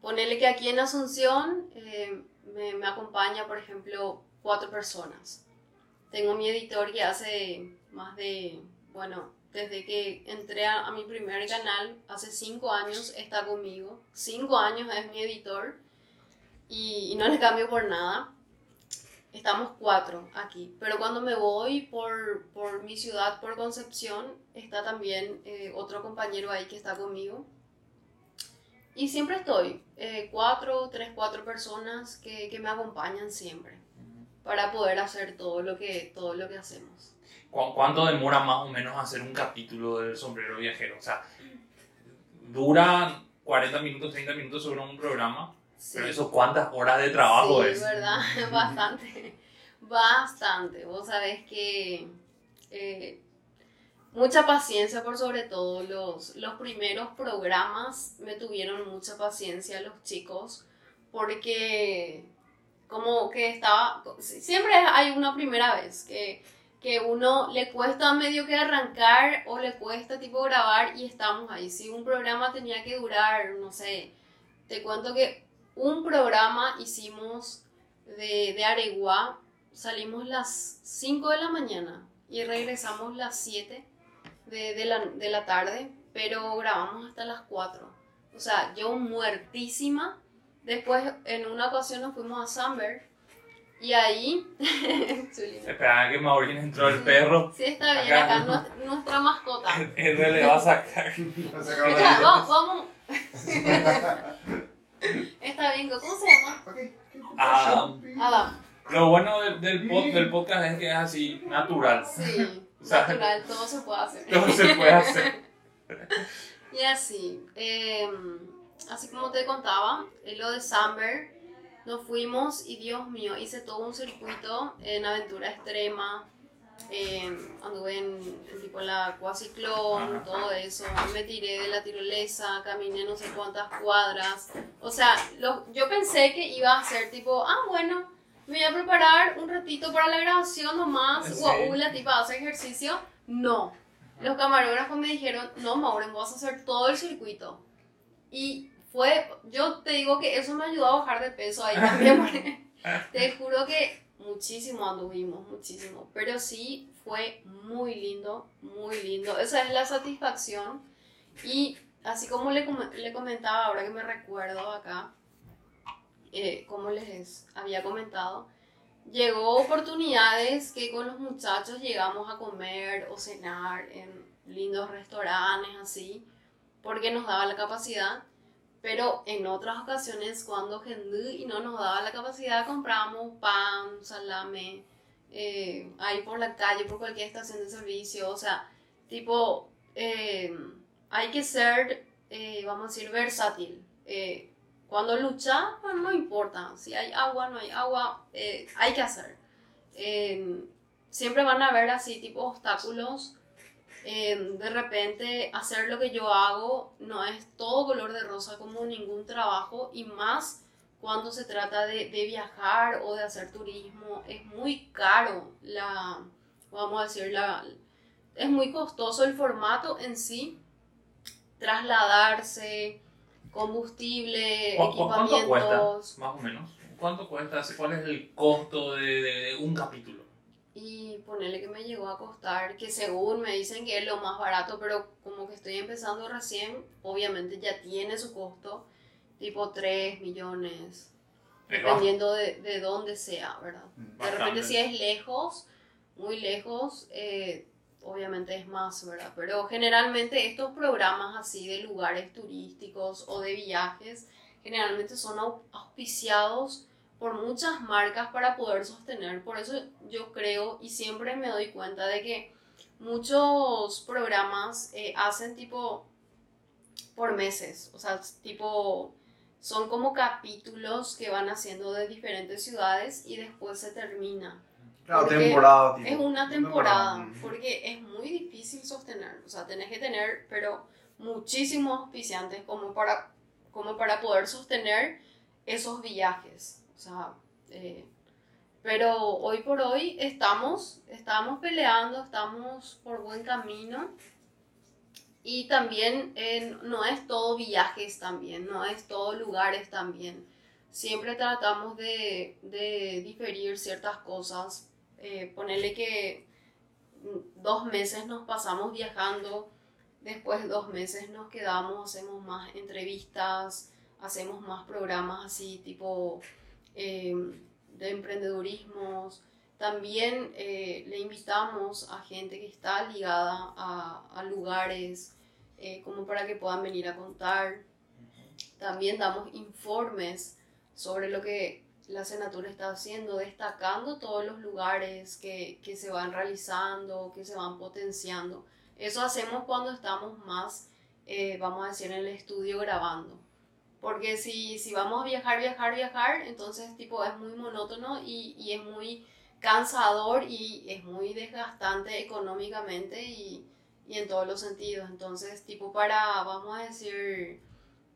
Ponele que aquí en Asunción eh, me, me acompaña, por ejemplo, cuatro personas. Tengo mi editor que hace más de, bueno, desde que entré a, a mi primer canal, hace cinco años está conmigo. Cinco años es mi editor y, y no le cambio por nada. Estamos cuatro aquí, pero cuando me voy por, por mi ciudad, por Concepción, está también eh, otro compañero ahí que está conmigo. Y siempre estoy, eh, cuatro, tres, cuatro personas que, que me acompañan siempre para poder hacer todo lo que, todo lo que hacemos. ¿Cu- ¿Cuánto demora más o menos hacer un capítulo del sombrero viajero? O sea, dura 40 minutos, 30 minutos sobre un programa, Sí. pero eso cuántas horas de trabajo sí, es. verdad, bastante, bastante. Vos sabés que eh, mucha paciencia por sobre todo los, los primeros programas me tuvieron mucha paciencia los chicos porque como que estaba, siempre hay una primera vez que, que uno le cuesta medio que arrancar o le cuesta tipo grabar y estamos ahí. Si un programa tenía que durar, no sé, te cuento que un programa hicimos de, de Areguá, salimos las 5 de la mañana y regresamos las 7 de, de la, de la tarde, pero grabamos hasta las 4. O sea, yo muertísima. Después, en una ocasión nos fuimos a Samber y ahí... Chulina. Espera que Maureen entró el perro. Sí, está bien, Acá. acá nuestra, nuestra mascota. Él le va a sacar. Escucha, va- vamos. Está bien, ¿cómo se llama? Ah, va. Lo bueno del, del, pod- del podcast es que es así, natural. Sí, O sea, natural, todo se puede hacer. todo se puede hacer. Y así, eh, así como te contaba, lo de Samber, nos fuimos y Dios mío, hice todo un circuito en aventura extrema. eh, anduve en, en tipo la cuaciclón, todo eso. Me tiré de la tirolesa, caminé no sé cuántas cuadras. O sea, lo- yo pensé que iba a ser tipo, ah, bueno, me voy a preparar un ratito para la grabación nomás. Sí. Guau, la tipa hace ejercicio. No. Los camarógrafos me dijeron, no, Maureen, vas a hacer todo el circuito. Y fue, yo te digo que eso me ayudó a bajar de peso ahí también. te juro que muchísimo anduvimos, muchísimo. Pero sí fue muy lindo, muy lindo. Esa es la satisfacción. Y así como le, le comentaba ahora que me recuerdo acá, eh, como les había comentado, llegó oportunidades que con los muchachos llegamos a comer o cenar en lindos restaurantes así, porque nos daba la capacidad. Pero en otras ocasiones, cuando Gendú y no nos daba la capacidad, comprábamos pan, salame, eh, ahí por la calle, por cualquier estación de servicio. O sea, tipo, eh, hay que ser, eh, vamos a decir, versátil. Eh, cuando lucha, pues no importa. Si hay agua, no hay agua, hay que hacer. Siempre van a haber así, tipo, obstáculos. Eh, de repente, hacer lo que yo hago no es todo color de rosa como ningún trabajo y más cuando se trata de, de viajar o de hacer turismo. Es muy caro la, vamos a decir, la, es muy costoso el formato en sí. Trasladarse, combustible, ¿Cu-. Más o menos. ¿Cuánto cuesta? ¿Cuál es el costo de, de- de un capítulo? Y ponerle que me llegó a costar, que según me dicen que es lo más barato, pero como que estoy empezando recién, obviamente ya tiene su costo, tipo 3 millones, Es dependiendo de, de dónde sea, ¿verdad? De Bastante. repente si es lejos, muy lejos, eh, obviamente es más, ¿verdad? Pero generalmente estos programas así de lugares turísticos o de viajes, generalmente son au- auspiciados por muchas marcas para poder sostener. Por eso yo creo y siempre me doy cuenta de que muchos programas eh, hacen tipo por meses, o sea, tipo son como capítulos que van haciendo de diferentes ciudades y después se termina. Claro, temporada, tipo. Es una temporada, Ujú. porque es muy difícil sostener, o sea, tenés que tener, pero muchísimos auspiciantes como para, como para poder sostener esos viajes. O sea, eh, pero hoy por hoy estamos, estamos peleando, estamos por buen camino Y también eh, no es todo viajes también, no es todo lugares también. Siempre tratamos de, de diferir ciertas cosas. Eh, ponerle que dos meses nos pasamos viajando, después dos meses nos quedamos, hacemos más entrevistas, hacemos más programas así tipo eh, de emprendedurismo. También eh, le invitamos a gente que está ligada a, a lugares eh, como para que puedan venir a contar. También damos informes sobre lo que la Senatura está haciendo, destacando todos los lugares que, que, se van realizando, que se van potenciando. Eso hacemos cuando estamos más, eh, vamos a decir, en el estudio grabando. Porque si, si vamos a viajar, viajar, viajar, entonces tipo es muy monótono y, y es muy cansador y es muy desgastante económicamente y, y en todos los sentidos. Entonces, tipo para, vamos a decir,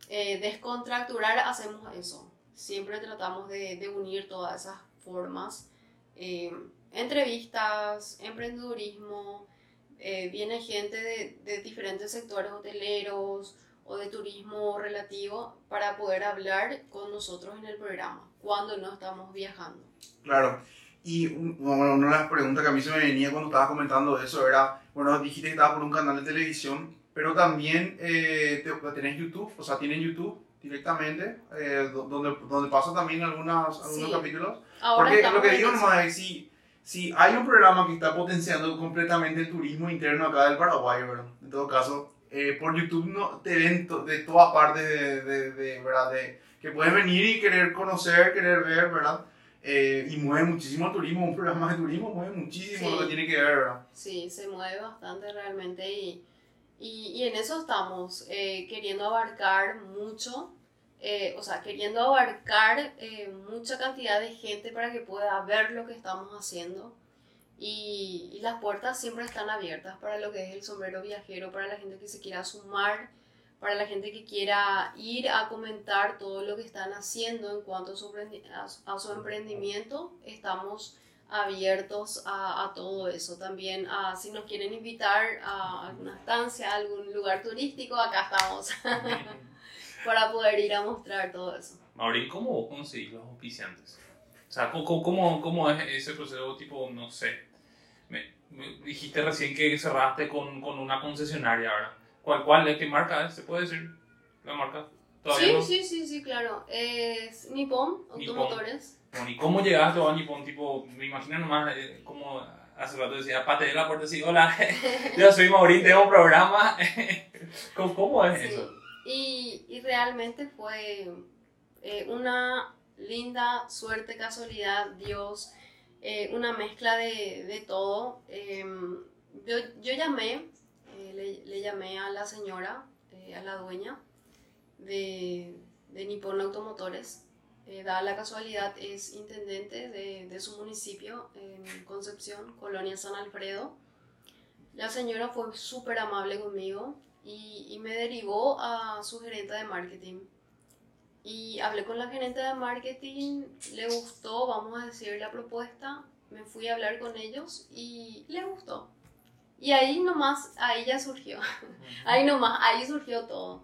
eh, descontracturar, hacemos eso. Siempre tratamos de, de unir todas esas formas. Eh, entrevistas, emprendedurismo, eh, viene gente de, de, diferentes sectores hoteleros o de turismo relativo para poder hablar con nosotros en el programa cuando no estamos viajando. Claro. Y bueno, una de las preguntas que a mí se me venía cuando estabas comentando eso era, bueno, dijiste que estabas por un canal de televisión, pero también eh, te, tenés YouTube, o sea, tienen YouTube directamente, eh, donde, donde pasan también algunos, algunos Sí. capítulos. Ahora Porque lo que digo nomás es, si, si hay un programa que está potenciando completamente el turismo interno acá del Paraguay, ¿verdad? En todo caso, eh, por YouTube no, te ven to- de todas partes, de, de, de, ¿verdad? De, que puedes venir y querer conocer, querer ver, ¿verdad? Eh, y mueve muchísimo el turismo, un programa de turismo mueve muchísimo Sí. lo que tiene que ver, ¿verdad? Sí, se mueve bastante realmente y, y, y en eso estamos, eh, queriendo abarcar mucho, eh, o sea, queriendo abarcar eh, mucha cantidad de gente para que pueda ver lo que estamos haciendo. Y, y las puertas siempre están abiertas para lo que es el sombrero viajero, para la gente que se quiera sumar, para la gente que quiera ir a comentar todo lo que están haciendo en cuanto a su, a- su emprendimiento. Estamos abiertos a, a todo eso. También a, si nos quieren invitar a alguna estancia, a algún lugar turístico, acá estamos para poder ir a mostrar todo eso. Maurín, ¿cómo vos conseguís los auspiciantes? O sea, ¿cómo, cómo, cómo es ese proceso tipo, no sé? Dijiste recién que cerraste con, con una concesionaria, ¿verdad? ¿Cuál, cuál es? ¿Qué marca es? ¿Se puede decir la marca? ¿Todavía Sí, no? sí, sí, sí, claro. Es Nippon. Automotores. Bueno, ¿y cómo llegaste a Nippon? Tipo, me imagino nomás eh, como hace rato decía, pate de la puerta así, hola, yo soy Maurín, tengo un programa. ¿Cómo, cómo es Sí. eso? Y, y realmente fue eh, una linda suerte, casualidad, Dios, eh, una mezcla de, de todo. Eh, yo, yo llamé, eh, le, le llamé a la señora, eh, a la dueña de, de Nippon Automotores. Dada la casualidad, es intendente de, de su municipio en Concepción, Colonia San Alfredo. La señora fue súper amable conmigo y, y me derivó a su gerente de marketing. Y hablé con la gerente de marketing, le gustó, vamos a decir, la propuesta, me fui a hablar con ellos y le gustó. Y ahí nomás, ahí ya surgió, ahí nomás, ahí surgió todo.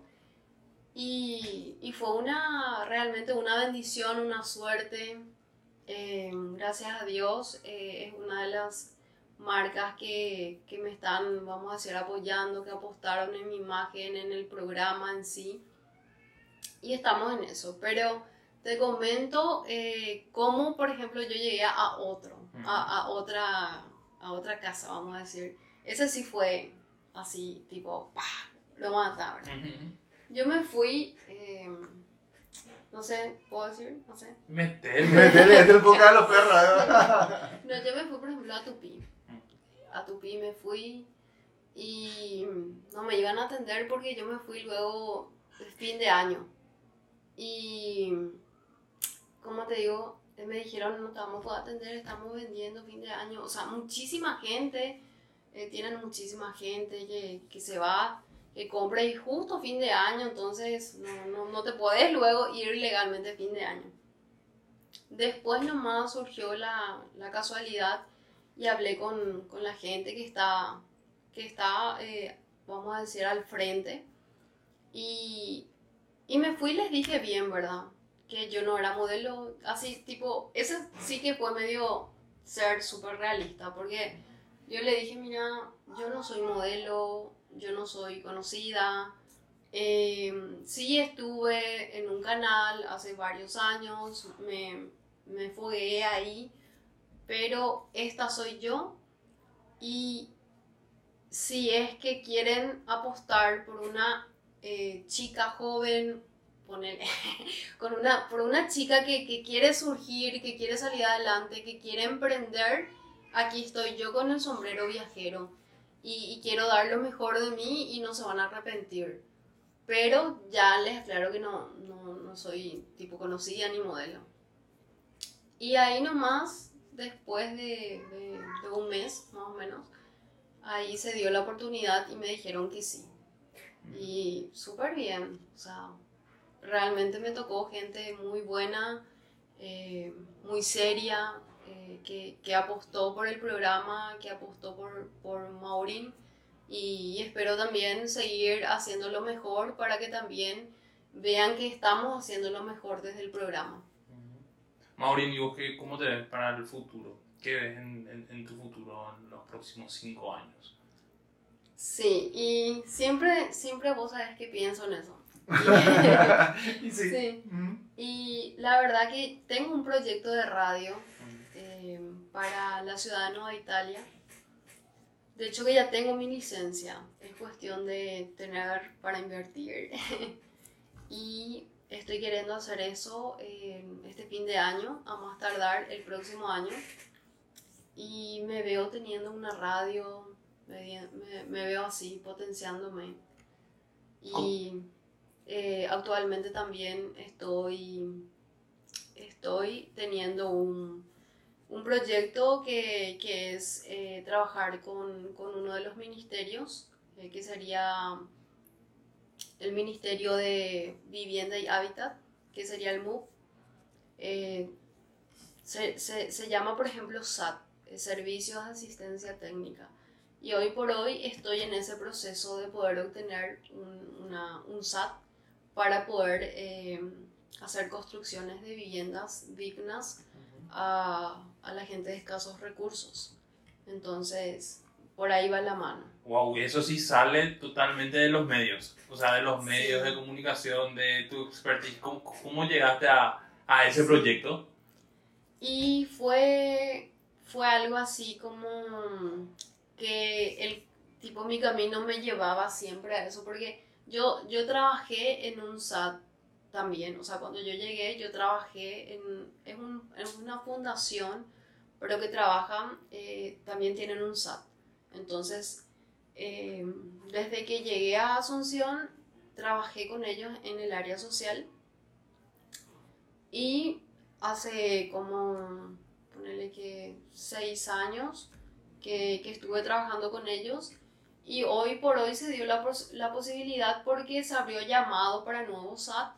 Y, y fue una, realmente una bendición, una suerte. Eh, gracias a Dios, eh, es una de las marcas que, que me están, vamos a decir, apoyando, que apostaron en mi imagen, en el programa en sí. Y estamos en eso. Pero te comento eh, cómo, por ejemplo, yo llegué a otro, a, a otra, a otra casa, vamos a decir. Ese sí fue así, tipo, ¡pah! lo mata, ¿verdad? Ujú. Yo me fui, eh, no sé, ¿puedo decir? No sé. Metele. Metele, es el boca de los perros, ¿verdad? No, yo me fui, por ejemplo, a Tupí. A Tupí me fui y no me iban a atender porque yo me fui luego fin de año. Y, como te digo, me dijeron, no te vamos a atender, estamos vendiendo fin de año. O sea, muchísima gente, eh, tienen muchísima gente que, que se va, que compra y justo fin de año, entonces no, no, no te puedes luego ir legalmente fin de año. Después nomás surgió la, la casualidad y hablé con, con la gente que está, que está eh, vamos a decir, al frente. Y, y me fui y les dije bien, ¿verdad? Que yo no era modelo, así tipo, ese sí que fue medio ser súper realista, porque yo le dije, mira, yo no soy modelo, yo no soy conocida. Eh, sí estuve en un canal hace varios años, me, me fogué ahí, pero esta soy yo y si es que quieren apostar por una eh, chica joven, con una, por una chica que, que, quiere surgir, que quiere salir adelante, que quiere emprender, aquí estoy yo con el sombrero viajero y, y, quiero dar lo mejor de mí y no se van a arrepentir. Pero ya les aclaro que no, no, no soy tipo conocida ni modelo. Y ahí nomás, después de, de, de un mes más o menos, ahí se dio la oportunidad y me dijeron que sí. Y súper bien, o sea, realmente me tocó gente muy buena, eh, muy seria, eh, que, que, apostó por el programa, que apostó por, por Maureen y espero también seguir haciendo lo mejor para que también vean que estamos haciendo lo mejor desde el programa. Maureen, ¿y vos qué, cómo te ves para el futuro? ¿Qué ves en, en, en tu futuro en los próximos cinco años? Sí, y siempre, siempre vos sabes que pienso en eso. y sí. Sí. Y la verdad que tengo un proyecto de radio eh, para la ciudad de Nueva Italia. De hecho que ya tengo mi licencia. Es cuestión de tener para invertir. y estoy queriendo hacer eso eh, este fin de año, a más tardar el próximo año. Y me veo teniendo una radio, me, me, me veo así, potenciándome. Y eh, actualmente también estoy, estoy teniendo un, un proyecto que, que es eh, trabajar con, con, uno de los ministerios, eh, que sería el Ministerio de Vivienda y Hábitat, que sería el MUP. Se, se, se, llama, por ejemplo, SAT, Servicios de Asistencia Técnica. Y hoy por hoy estoy en ese proceso de poder obtener un, una, un SAT para poder eh, hacer construcciones de viviendas dignas a, a, la gente de escasos recursos. Entonces, por ahí va la mano. Wow, eso sí sale totalmente de los medios, o sea, de los medios sí. de comunicación, de tu expertise. ¿Cómo, cómo llegaste a, a, ese proyecto? Y fue, fue algo así como que el tipo mi camino me llevaba siempre a eso, porque yo, yo trabajé en un SAT también, o sea, cuando yo llegué, yo trabajé en, en, un, en una fundación, pero que trabajan, eh, también tienen un SAT. Entonces, eh, desde que llegué a Asunción, trabajé con ellos en el área social y hace como, ponele que seis años que, que estuve trabajando con ellos y hoy por hoy se dio la, la posibilidad porque se abrió llamado para nuevo SAT.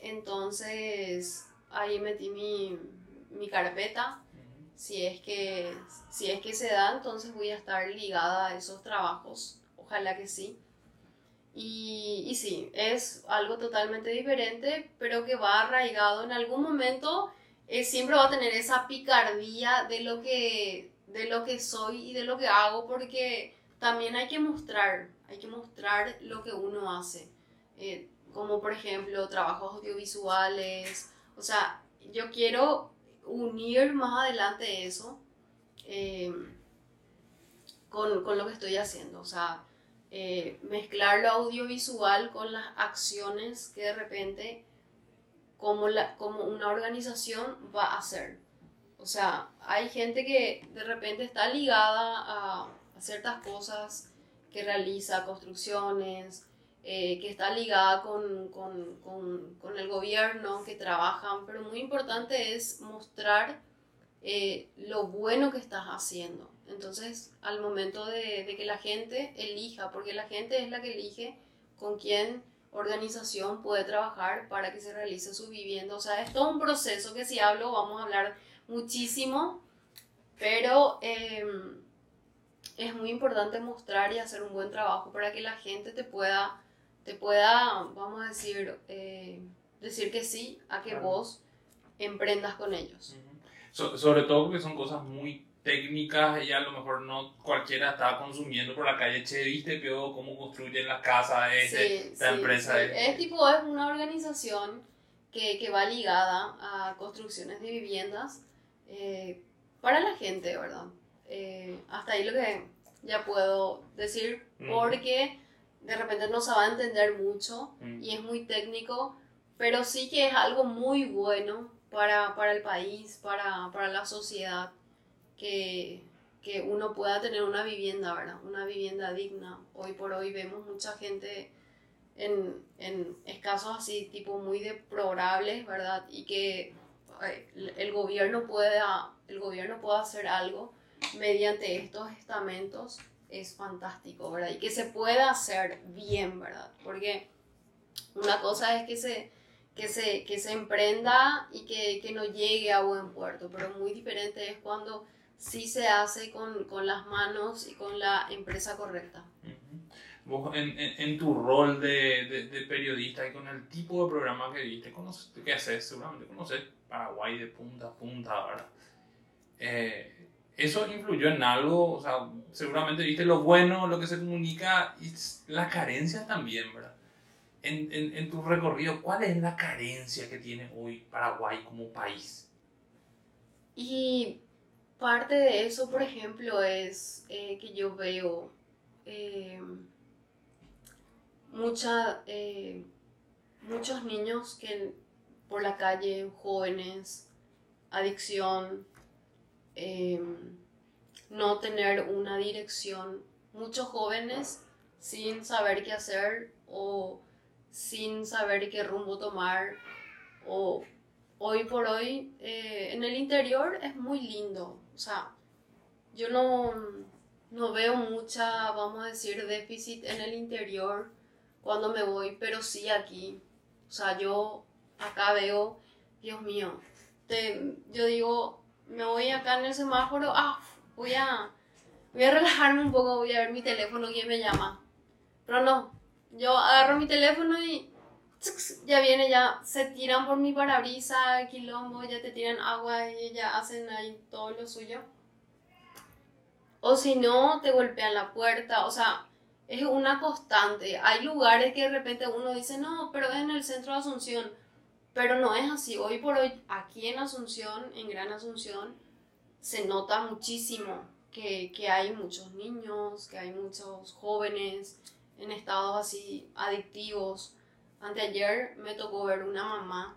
Entonces ahí metí mi, mi carpeta. Si es, que, si es que se da, entonces voy a estar ligada a esos trabajos. Ojalá que sí. Y, y sí, es algo totalmente diferente, pero que va arraigado en algún momento. Eh, siempre va a tener esa picardía de lo, que, de lo que soy y de lo que hago, porque también hay que mostrar, hay que mostrar lo que uno hace, eh, como por ejemplo trabajos audiovisuales, o sea, yo quiero unir más adelante eso eh, con, con, lo que estoy haciendo, o sea, eh, mezclar lo audiovisual con las acciones que de repente como, la, como una organización va a hacer. O sea, hay gente que de repente está ligada a ciertas cosas que realiza, construcciones, eh, que está ligada con, con, con, con, el gobierno, que trabajan, pero muy importante es mostrar eh, lo bueno que estás haciendo. Entonces, al momento de, de, que la gente elija, porque la gente es la que elige con quién organización puede trabajar para que se realice su vivienda. O sea, es todo un proceso que si hablo vamos a hablar muchísimo, pero... Eh, es muy importante mostrar y hacer un buen trabajo para que la gente te pueda, te pueda vamos a decir, eh, decir que sí a que vos emprendas con ellos. sobre todo porque son cosas muy técnicas y a lo mejor no cualquiera está consumiendo por la calle, che, viste cómo construyen las casas este, esta empresa. Es tipo, es una organización que, que va ligada a construcciones de viviendas eh, para la gente, ¿verdad? Eh, hasta ahí lo que ya puedo decir, porque de repente no se va a entender mucho y es muy técnico, pero sí que es algo muy bueno para, para el país, para, para la sociedad, que, que, uno pueda tener una vivienda, ¿verdad? Una vivienda digna. Hoy por hoy vemos mucha gente en, en escasos así, tipo muy deplorables, ¿verdad? Y que el gobierno pueda, el gobierno pueda hacer algo mediante estos estamentos es fantástico, ¿verdad? Y que se pueda hacer bien, ¿verdad? Porque una cosa es que se, que se, que se emprenda y que, que no llegue a buen puerto, pero muy diferente es cuando sí se hace con, con las manos y con la empresa correcta. Vos en, en, tu rol de, de, periodista y con el tipo de programa que viste, ¿qué haces? Seguramente conoces Paraguay de punta a punta, ¿verdad? Eh, ¿Eso influyó en algo? O sea, seguramente viste lo bueno, lo que se comunica y la carencia también, ¿verdad? En, en, en, tu recorrido, ¿cuál es la carencia que tiene hoy Paraguay como país? Y parte de eso, por ejemplo, es eh, que yo veo eh, muchos niños que por la calle, jóvenes, adicción, Em, no tener una dirección. Muchos jóvenes sin saber qué hacer o sin saber qué rumbo tomar o hoy por hoy eh, en el interior es muy lindo. O sea, yo no, no veo mucha, vamos a decir, déficit en el interior cuando me voy, pero sí aquí. O sea, yo acá veo, Dios mío, te, yo digo, me voy acá en el semáforo, ah, voy a, voy a relajarme un poco, voy a ver mi teléfono, quién me llama. Pero no, yo agarro mi teléfono y ya viene, ya se tiran por mi parabrisa, quilombo, ya te tiran agua y ya hacen ahí todo lo suyo. O si no, te golpean la puerta, o sea, es una constante. Hay lugares que de repente uno dice, no, pero es en el centro de Asunción pero no es así. Hoy por hoy, aquí en Asunción, en Gran Asunción, se nota muchísimo que, que hay muchos niños, que hay muchos jóvenes en estados así adictivos. Anteayer me tocó ver una mamá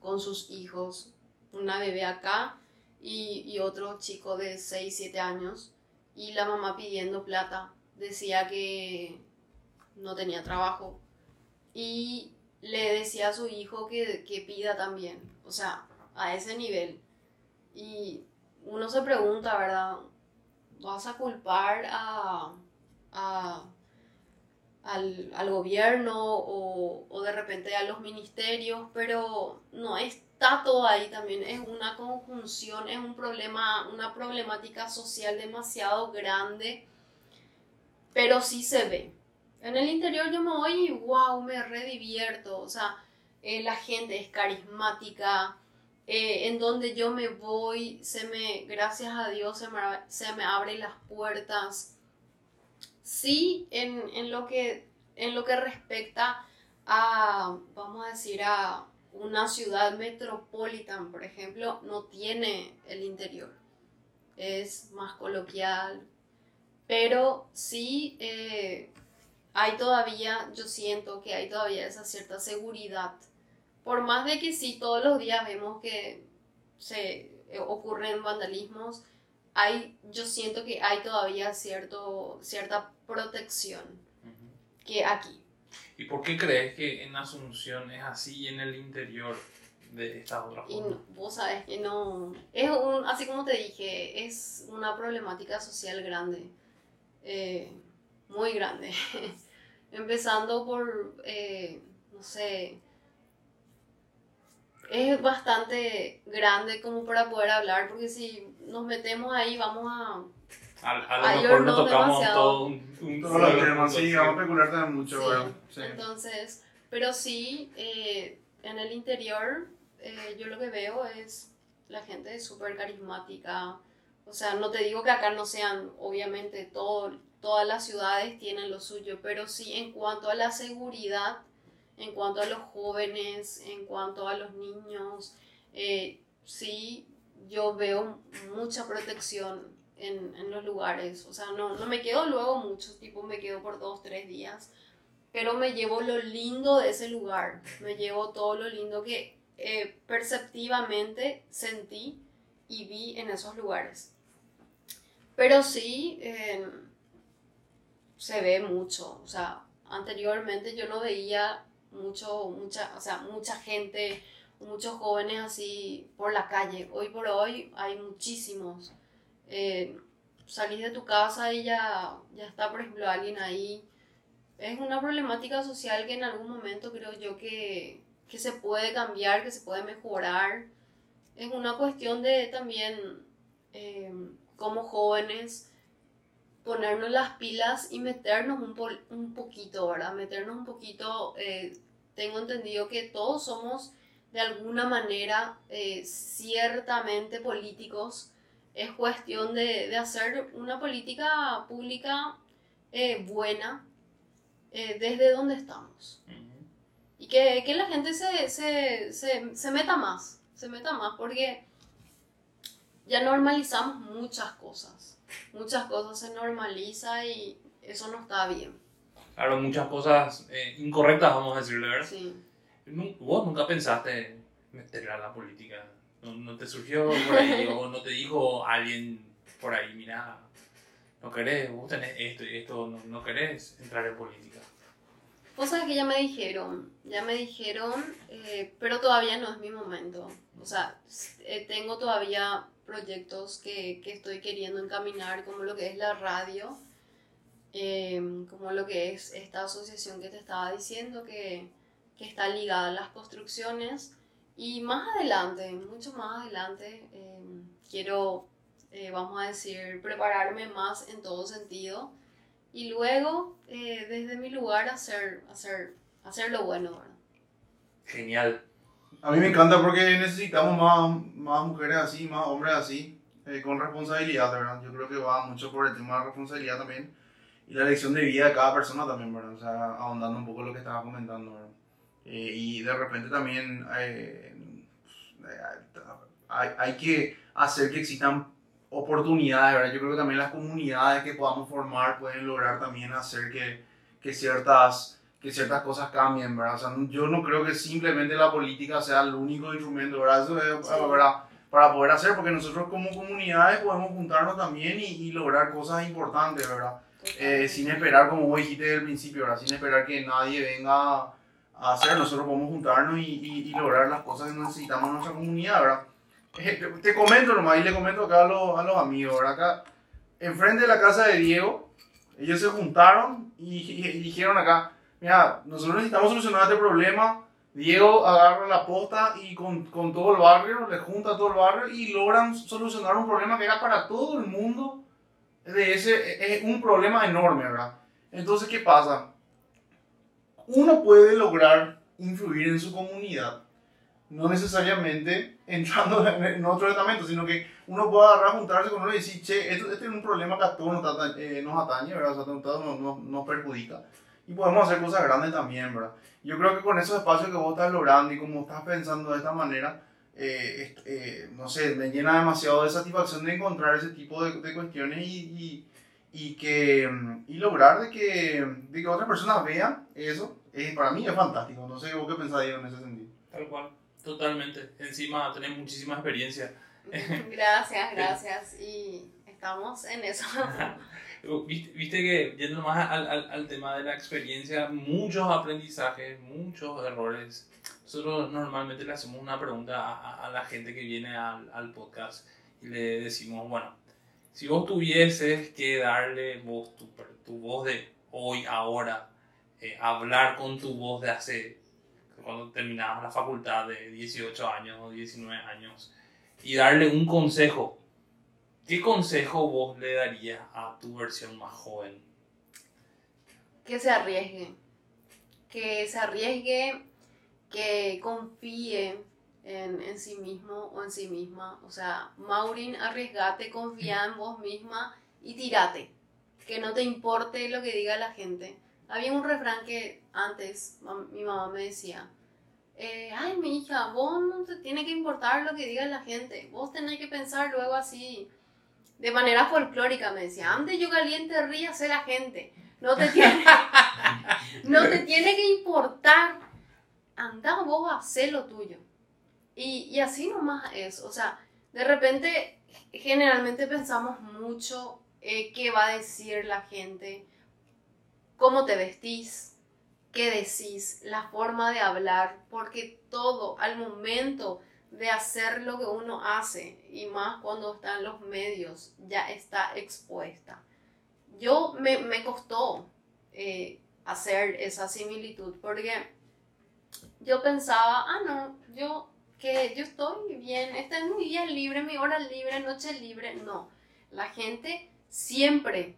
con sus hijos, una bebé acá y, y, otro chico de 6, 7 años, y la mamá pidiendo plata. Decía que no tenía trabajo. Y le decía a su hijo que, que pida también, o sea, a ese nivel. Y uno se pregunta, ¿verdad? ¿Vas a culpar a, a al, al, gobierno o, o, de repente a los ministerios, pero no está todo ahí también, es una conjunción, es un problema, una problemática social demasiado grande, pero sí se ve. En el interior yo me voy y wow, me redivierto. O sea, eh, la gente es carismática. Eh, en donde yo me voy, se me, gracias a Dios, se me, se me abren las puertas. Sí, en, en, lo que, en lo que respecta a, vamos a decir, a una ciudad metropolitana, por ejemplo, no tiene el interior. Es más coloquial, pero sí eh, hay todavía, yo siento que hay todavía esa cierta seguridad. Por más de que sí, todos los días vemos que se eh, ocurren vandalismos, hay, yo siento que hay todavía cierto, cierta protección que aquí. ¿Y por qué crees que en Asunción es así y en el interior de esta otra forma? Y vos sabes que no, es un, así como te dije, es una problemática social grande. Eh, muy grande. Empezando por, eh, no sé, es bastante grande como para poder hablar, porque si nos metemos ahí vamos a, A, a lo mejor no tocamos demasiado. todo un, un Todos los solo temas, punto, sí, vamos a especular también mucho, Sí, bueno, sí. Entonces, pero sí, eh, en el interior eh, yo lo que veo es la gente es súper carismática. O sea, no te digo que acá no sean, obviamente, todo, todas las ciudades tienen lo suyo, pero sí en cuanto a la seguridad, en cuanto a los jóvenes, en cuanto a los niños, eh, sí, yo veo mucha protección en, los lugares. O sea, no, no me quedo luego mucho, tipo me quedo por dos, tres días pero me llevo lo lindo de ese lugar, me llevo todo lo lindo que eh, perceptivamente sentí y vi en esos lugares. Pero sí, eh, se ve mucho, o sea, anteriormente yo no veía mucho, mucha, o sea, mucha gente, muchos jóvenes así por la calle. Hoy por hoy hay muchísimos. Eh, salís de tu casa y ya, ya está, por ejemplo, alguien ahí es una problemática social que en algún momento creo yo que, que se puede cambiar, que se puede mejorar. Es una cuestión de también, eh, como jóvenes, ponernos las pilas y meternos un, po- un poquito, ¿verdad? Meternos un poquito. eh, tengo entendido que todos somos de alguna manera eh, ciertamente políticos. Es cuestión de, de hacer una política pública eh, buena eh, desde donde estamos. Y que, que la gente se, se, se, se meta más, se meta más, porque ya normalizamos muchas cosas. Muchas cosas se normaliza y eso no está bien. Claro, muchas cosas eh, incorrectas, vamos a decirle, ¿verdad? Sí. ¿Vos nunca pensaste meterle a la política? ¿No, no te surgió por ahí o no te dijo alguien por ahí, mira, no querés, vos tenés esto y esto, no, no querés entrar en política? Vos sabés que ya me dijeron, ya me dijeron, eh, pero todavía no es mi momento. O sea, eh, tengo todavía proyectos que, que estoy queriendo encaminar, como lo que es la radio, eh, como lo que es esta asociación que te estaba diciendo, que, que está ligada a las construcciones. Y más adelante, mucho más adelante, eh, quiero, eh, vamos a decir, prepararme más en todo sentido y luego eh, desde mi lugar hacer, hacer, hacer lo bueno, ¿verdad? Genial. A mí me encanta porque necesitamos más, más mujeres así, más hombres así, eh, con responsabilidad, ¿verdad? Yo creo que va mucho por el tema de responsabilidad también y la elección de vida de cada persona también, ¿verdad? O sea, ahondando un poco lo que estaba comentando, ¿verdad? Eh, y de repente también eh, hay, hay que hacer que existan oportunidades, ¿verdad? Yo creo que también las comunidades que podamos formar pueden lograr también hacer que, que ciertas que ciertas cosas cambien, ¿verdad? O sea, yo no creo que simplemente la política sea el único instrumento, ¿verdad? Eso es Sí. ¿verdad? para poder hacer, porque nosotros como comunidades podemos juntarnos también y, y lograr cosas importantes, ¿verdad? Eh, sin esperar, como vos dijiste desde el principio, ¿verdad? Sin esperar que nadie venga a hacer, nosotros podemos juntarnos y, y- y lograr las cosas que necesitamos en nuestra comunidad, ¿verdad? Eh, te, comento nomás y le comento acá a los, a los amigos, ¿verdad? Acá, enfrente de la casa de Diego, ellos se juntaron y- y dijeron acá, mira, nosotros necesitamos solucionar este problema. Diego agarra la posta y con, con todo el barrio, le junta a todo el barrio y logran solucionar un problema que era para todo el mundo. De ese, es un problema enorme, ¿verdad? Entonces, ¿qué pasa? Uno puede lograr influir en su comunidad, no necesariamente entrando en, otro estamento, sino que uno puede agarrar, juntarse con uno y decir, che, esto, este es un problema que a todos nos, ata- eh, nos atañe, ¿verdad? O sea, a todos nos, nos- nos perjudica. Y podemos hacer cosas grandes también, ¿verdad? Yo creo que con esos espacios que vos estás logrando y como estás pensando de esta manera, eh, eh, no sé, me llena demasiado de satisfacción de encontrar ese tipo de, de cuestiones y, y, y que, mm, y lograr de que, de que otras personas vean eso. eh, para mí es fantástico. No sé vos qué pensás, en ese sentido. Tal cual. Totalmente. Encima tenés muchísima experiencia. Gracias, gracias. Y estamos en eso. Viste, viste que, yendo más al, al, al tema de la experiencia, muchos aprendizajes, muchos errores. Nosotros normalmente le hacemos una pregunta a, a- la gente que viene al, al podcast y le decimos, bueno, si vos tuvieses que darle voz, tu, tu voz de hoy, ahora, eh, hablar con tu voz de hace, cuando terminabas la facultad de 18 años o 19 años, y darle un consejo ¿Qué consejo vos le darías a tu versión más joven? Que se arriesgue. Que se arriesgue, que confíe en, en sí mismo o en sí misma. O sea, Maurin, arriesgate, confía en vos misma y tirate. Que no te importe lo que diga la gente. Había un refrán que antes mi mamá me decía, eh, ay mi hija, vos no te tiene que importar lo que diga la gente, vos tenés que pensar luego así, de manera folclórica me decía, antes yo caliente ríase la gente, no te tiene, no te tiene que importar, anda vos a lo tuyo. Y, y así nomás es, o sea, de repente generalmente pensamos mucho eh, qué va a decir la gente, cómo te vestís, qué decís, la forma de hablar, porque todo al momento de hacer lo que uno hace, y más cuando está en los medios, ya está expuesta. Yo me, me costó eh, hacer esa similitud, porque yo pensaba, ah, no, yo que yo estoy bien, este es mi día libre, mi hora libre, noche libre. No, la gente siempre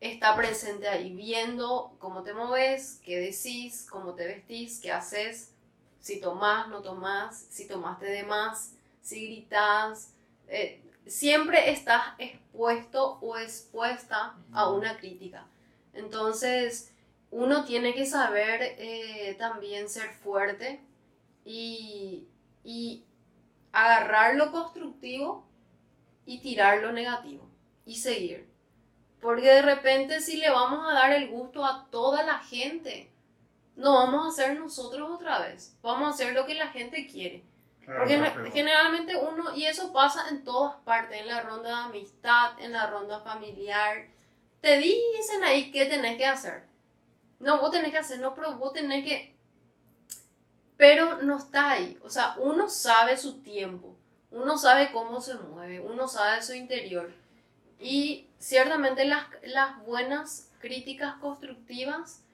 está presente ahí, viendo cómo te moves, qué decís, cómo te vestís, qué haces, si tomás, no tomás, si tomaste de más, si gritas. eh, siempre estás expuesto o expuesta a una crítica. Entonces, uno tiene que saber eh, también ser fuerte y, y agarrar lo constructivo y tirar lo negativo y seguir. Porque de repente si le vamos a dar el gusto a toda la gente, no vamos a hacer nosotros otra vez. Vamos a hacer lo que la gente quiere. Claro, Porque claro, generalmente uno, y eso pasa en todas partes, en la ronda de amistad, en la ronda familiar, te dicen ahí qué tenés que hacer. No, vos tenés que hacer, no, pero vos tenés que... Pero no está ahí. O sea, uno sabe su tiempo, uno sabe cómo se mueve, uno sabe su interior. Y ciertamente las, las buenas críticas constructivas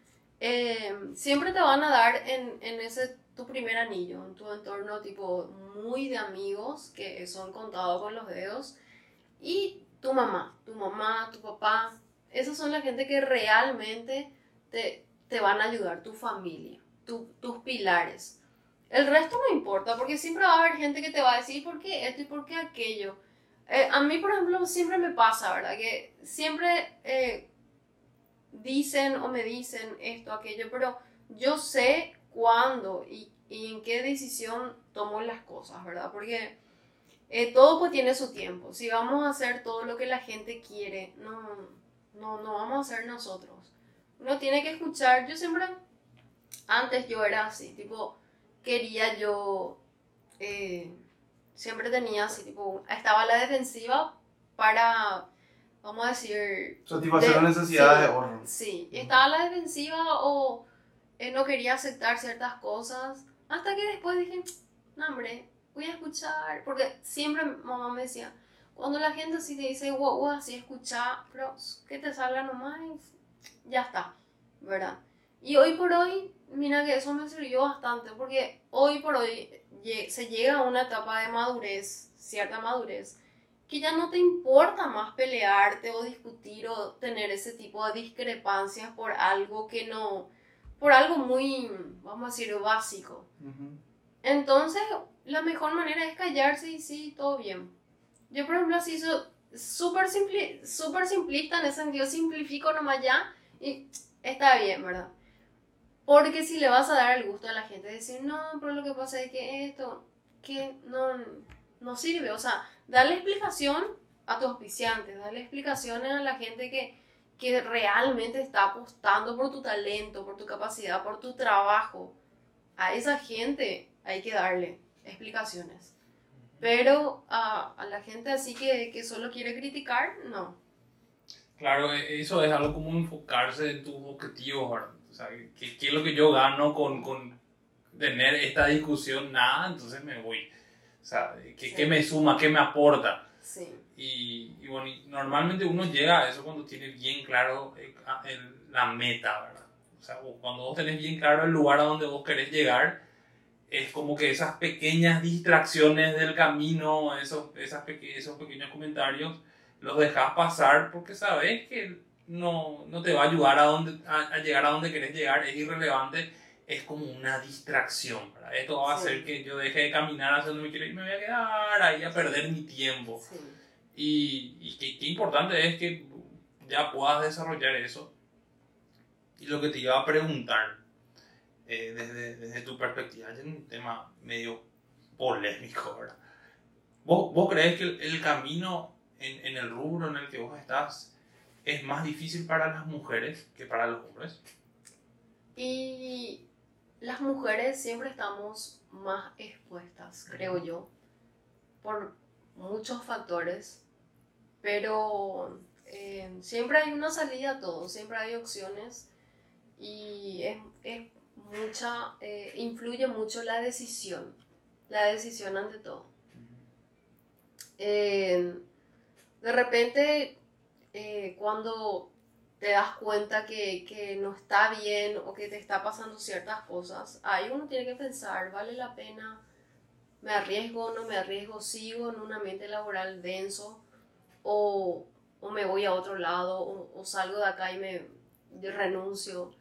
eh, siempre te van a dar en, en ese tu primer anillo, en tu entorno tipo muy de amigos que son contados con los dedos y tu mamá, tu mamá, tu papá, esos son la gente que realmente te, te van a ayudar, tu familia, tu- tus pilares. El resto no importa porque siempre va a haber gente que te va a decir por qué esto y por qué aquello. Eh, a mí, por ejemplo, siempre me pasa, ¿verdad? Que siempre eh, dicen o me dicen esto, aquello, pero yo sé cuándo y, y en qué decisión tomo las cosas, ¿verdad? Porque eh, todo pues tiene su tiempo. Si vamos a hacer todo lo que la gente quiere, no, no, no vamos a hacer nosotros. Uno tiene que escuchar. Yo siempre, antes yo era así, tipo, quería yo, eh, siempre tenía así, tipo, estaba a la defensiva para, vamos a decir, Satisfacer las necesidades sí. de ahorro. Sí, estaba a la defensiva o eh, no quería aceptar ciertas cosas. Hasta que después dije, no, hombre, voy a escuchar. Porque siempre mamá me decía, cuando la gente así te dice, wow, wow, así escucha, pero que te salga nomás y ya está, ¿verdad? Y hoy por hoy, mira que eso me sirvió bastante, porque hoy por hoy lle- se llega a una etapa de madurez, cierta madurez, que ya no te importa más pelearte o discutir o tener ese tipo de discrepancias por algo que no, por algo muy, vamos a decir, básico. Entonces, la mejor manera es callarse y sí, todo bien. Yo, por ejemplo, así soy súper simpli súper simplista en ese sentido, simplifico nomás ya y está bien, ¿verdad? Porque si le vas a dar el gusto a la gente de decir, no, pero lo que pasa es que esto, que no, no sirve. O sea, darle explicación a tus auspiciantes, darle explicaciones a la gente que, que realmente está apostando por tu talento, por tu capacidad, por tu trabajo. A esa gente hay que darle explicaciones. Pero a, a la gente así que, que solo quiere criticar, no. Claro, e- eso es algo como enfocarse en tus objetivos. O sea, ¿qué, qué es lo que yo gano con, con tener esta discusión? Nada, entonces me voy. O sea, ¿qué, Sí. qué me suma? ¿Qué me aporta? Sí, Y, y bueno, normalmente uno llega a eso cuando tiene bien claro eh, a- el- la meta, ¿verdad? O sea, cuando vos tenés bien claro el lugar a donde vos querés llegar, es como que esas pequeñas distracciones del camino, esos, esas peque esos pequeños comentarios, los dejas pasar porque sabes que no, no te va a ayudar a, donde, a, llegar a donde querés llegar, es irrelevante, es como una distracción. Esto va a hacer que yo deje de caminar hacia donde me quiero ir, me voy a quedar ahí a perder mi tiempo. Y, y qué, qué importante es que ya puedas desarrollar eso. Y lo que te iba a preguntar, eh, desde, desde, tu perspectiva, es un tema medio polémico, ¿verdad? ¿Vos, vos crees que el, el camino en, en, el rubro en el que vos estás es más difícil para las mujeres que para los hombres? Y las mujeres siempre estamos más expuestas, creo yo, por muchos factores, pero eh, siempre hay una salida a todo, siempre hay opciones y es, es mucha, eh, influye mucho la decisión, la decisión ante todo. Eh, de repente, cuando te das cuenta que, que, no está bien o que te está pasando ciertas cosas, ahí uno tiene que pensar, ¿vale la pena? ¿Me arriesgo o no me arriesgo? ¿Sigo en un ambiente laboral denso? ¿O, o me voy a otro lado? ¿O, salgo de acá y me renuncio?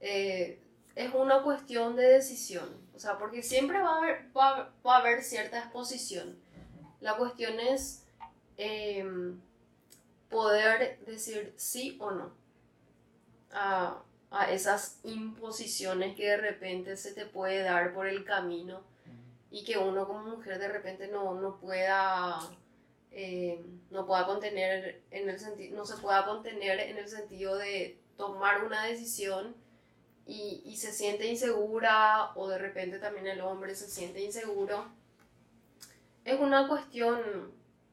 Eh, es una cuestión de decisión, o sea, porque siempre va a haber, va, a haber cierta exposición. La cuestión es... Em, poder decir sí o no a, a, esas imposiciones que de repente se te puede dar por el camino y que uno como mujer de repente no, no pueda eh, no pueda contener en el sentido no se pueda contener en el sentido de tomar una decisión y, y, se siente insegura o de repente también el hombre se siente inseguro es una cuestión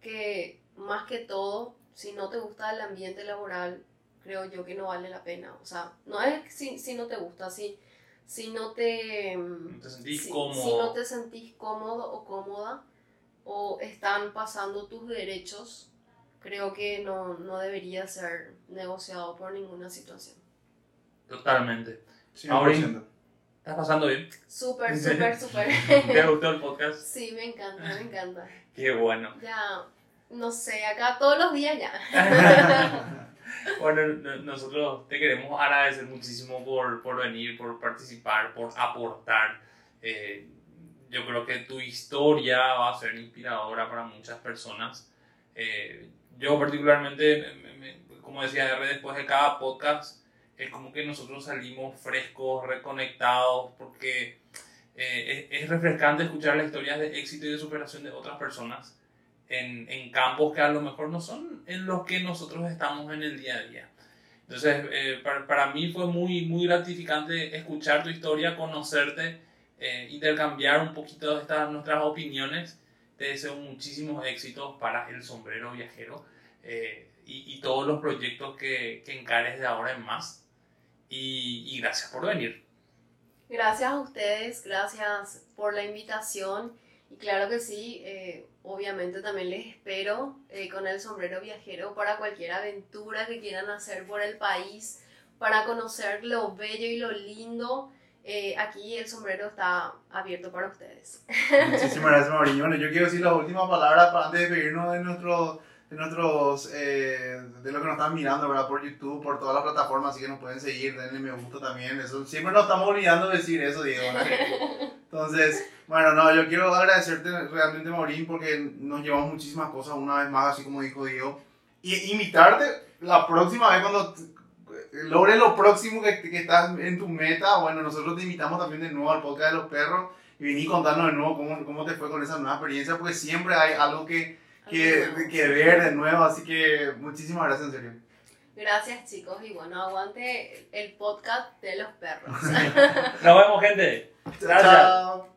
que más que todo si no te gusta el ambiente laboral, creo yo que no vale la pena. O sea, no es si, si no te gusta, si, si no te, sentís si, cómodo. Si no te sentís cómodo o cómoda, o están pasando tus derechos, creo que no, no debería ser negociado por ninguna situación. Totalmente. Ahora, ¿estás pasando bien? Súper, súper, súper. ¿Te gustó el podcast? Sí, me encanta, me encanta. Qué bueno. Ya no sé, acá todos los días ya. bueno, nosotros te queremos agradecer muchísimo por, por venir, por participar, por aportar. Eh, yo creo que tu historia va a ser inspiradora para muchas personas. Eh, yo particularmente, como decía R, después de cada podcast, es como que nosotros salimos frescos, reconectados, porque eh, es, es refrescante escuchar las historias de éxito y de superación de otras personas en, en, campos que a lo mejor no son en los que nosotros estamos en el día a día. Entonces, eh, para, para, mí fue muy, muy gratificante escuchar tu historia, conocerte, eh, intercambiar un poquito de estas, nuestras opiniones. Te deseo muchísimos éxitos para el sombrero viajero eh, y, y, todos los proyectos que, que, encares de ahora en más. Y, y gracias por venir. Gracias a ustedes, gracias por la invitación. Y claro que sí, eh, obviamente también les espero eh, con el sombrero viajero para cualquier aventura que quieran hacer por el país, para conocer lo bello y lo lindo. Eh, aquí el sombrero está abierto para ustedes. Muchísimas gracias, Mauriño. Yo quiero decir la última palabra antes de pedirnos de nuestros de nuestros de lo que nos están mirando ¿verdad? por YouTube, por todas las plataformas, así que nos pueden seguir, denle me gusta también. Eso siempre nos estamos olvidando de decir eso, Diego. Entonces, bueno, no, yo quiero agradecerte realmente, Maurín, porque nos llevamos muchísimas cosas una vez más, así como dijo Diego. Y invitarte la próxima vez cuando logres lo próximo que, que estás en tu meta. Bueno, nosotros te invitamos también de nuevo al podcast de los perros y vení contarnos de nuevo cómo, cómo te fue con esa nueva experiencia, porque siempre hay algo que, que, que ver de nuevo. Así que muchísimas gracias, en serio. Gracias chicos y bueno, aguante el podcast de los perros. Nos vemos gente. Gracias. Chao.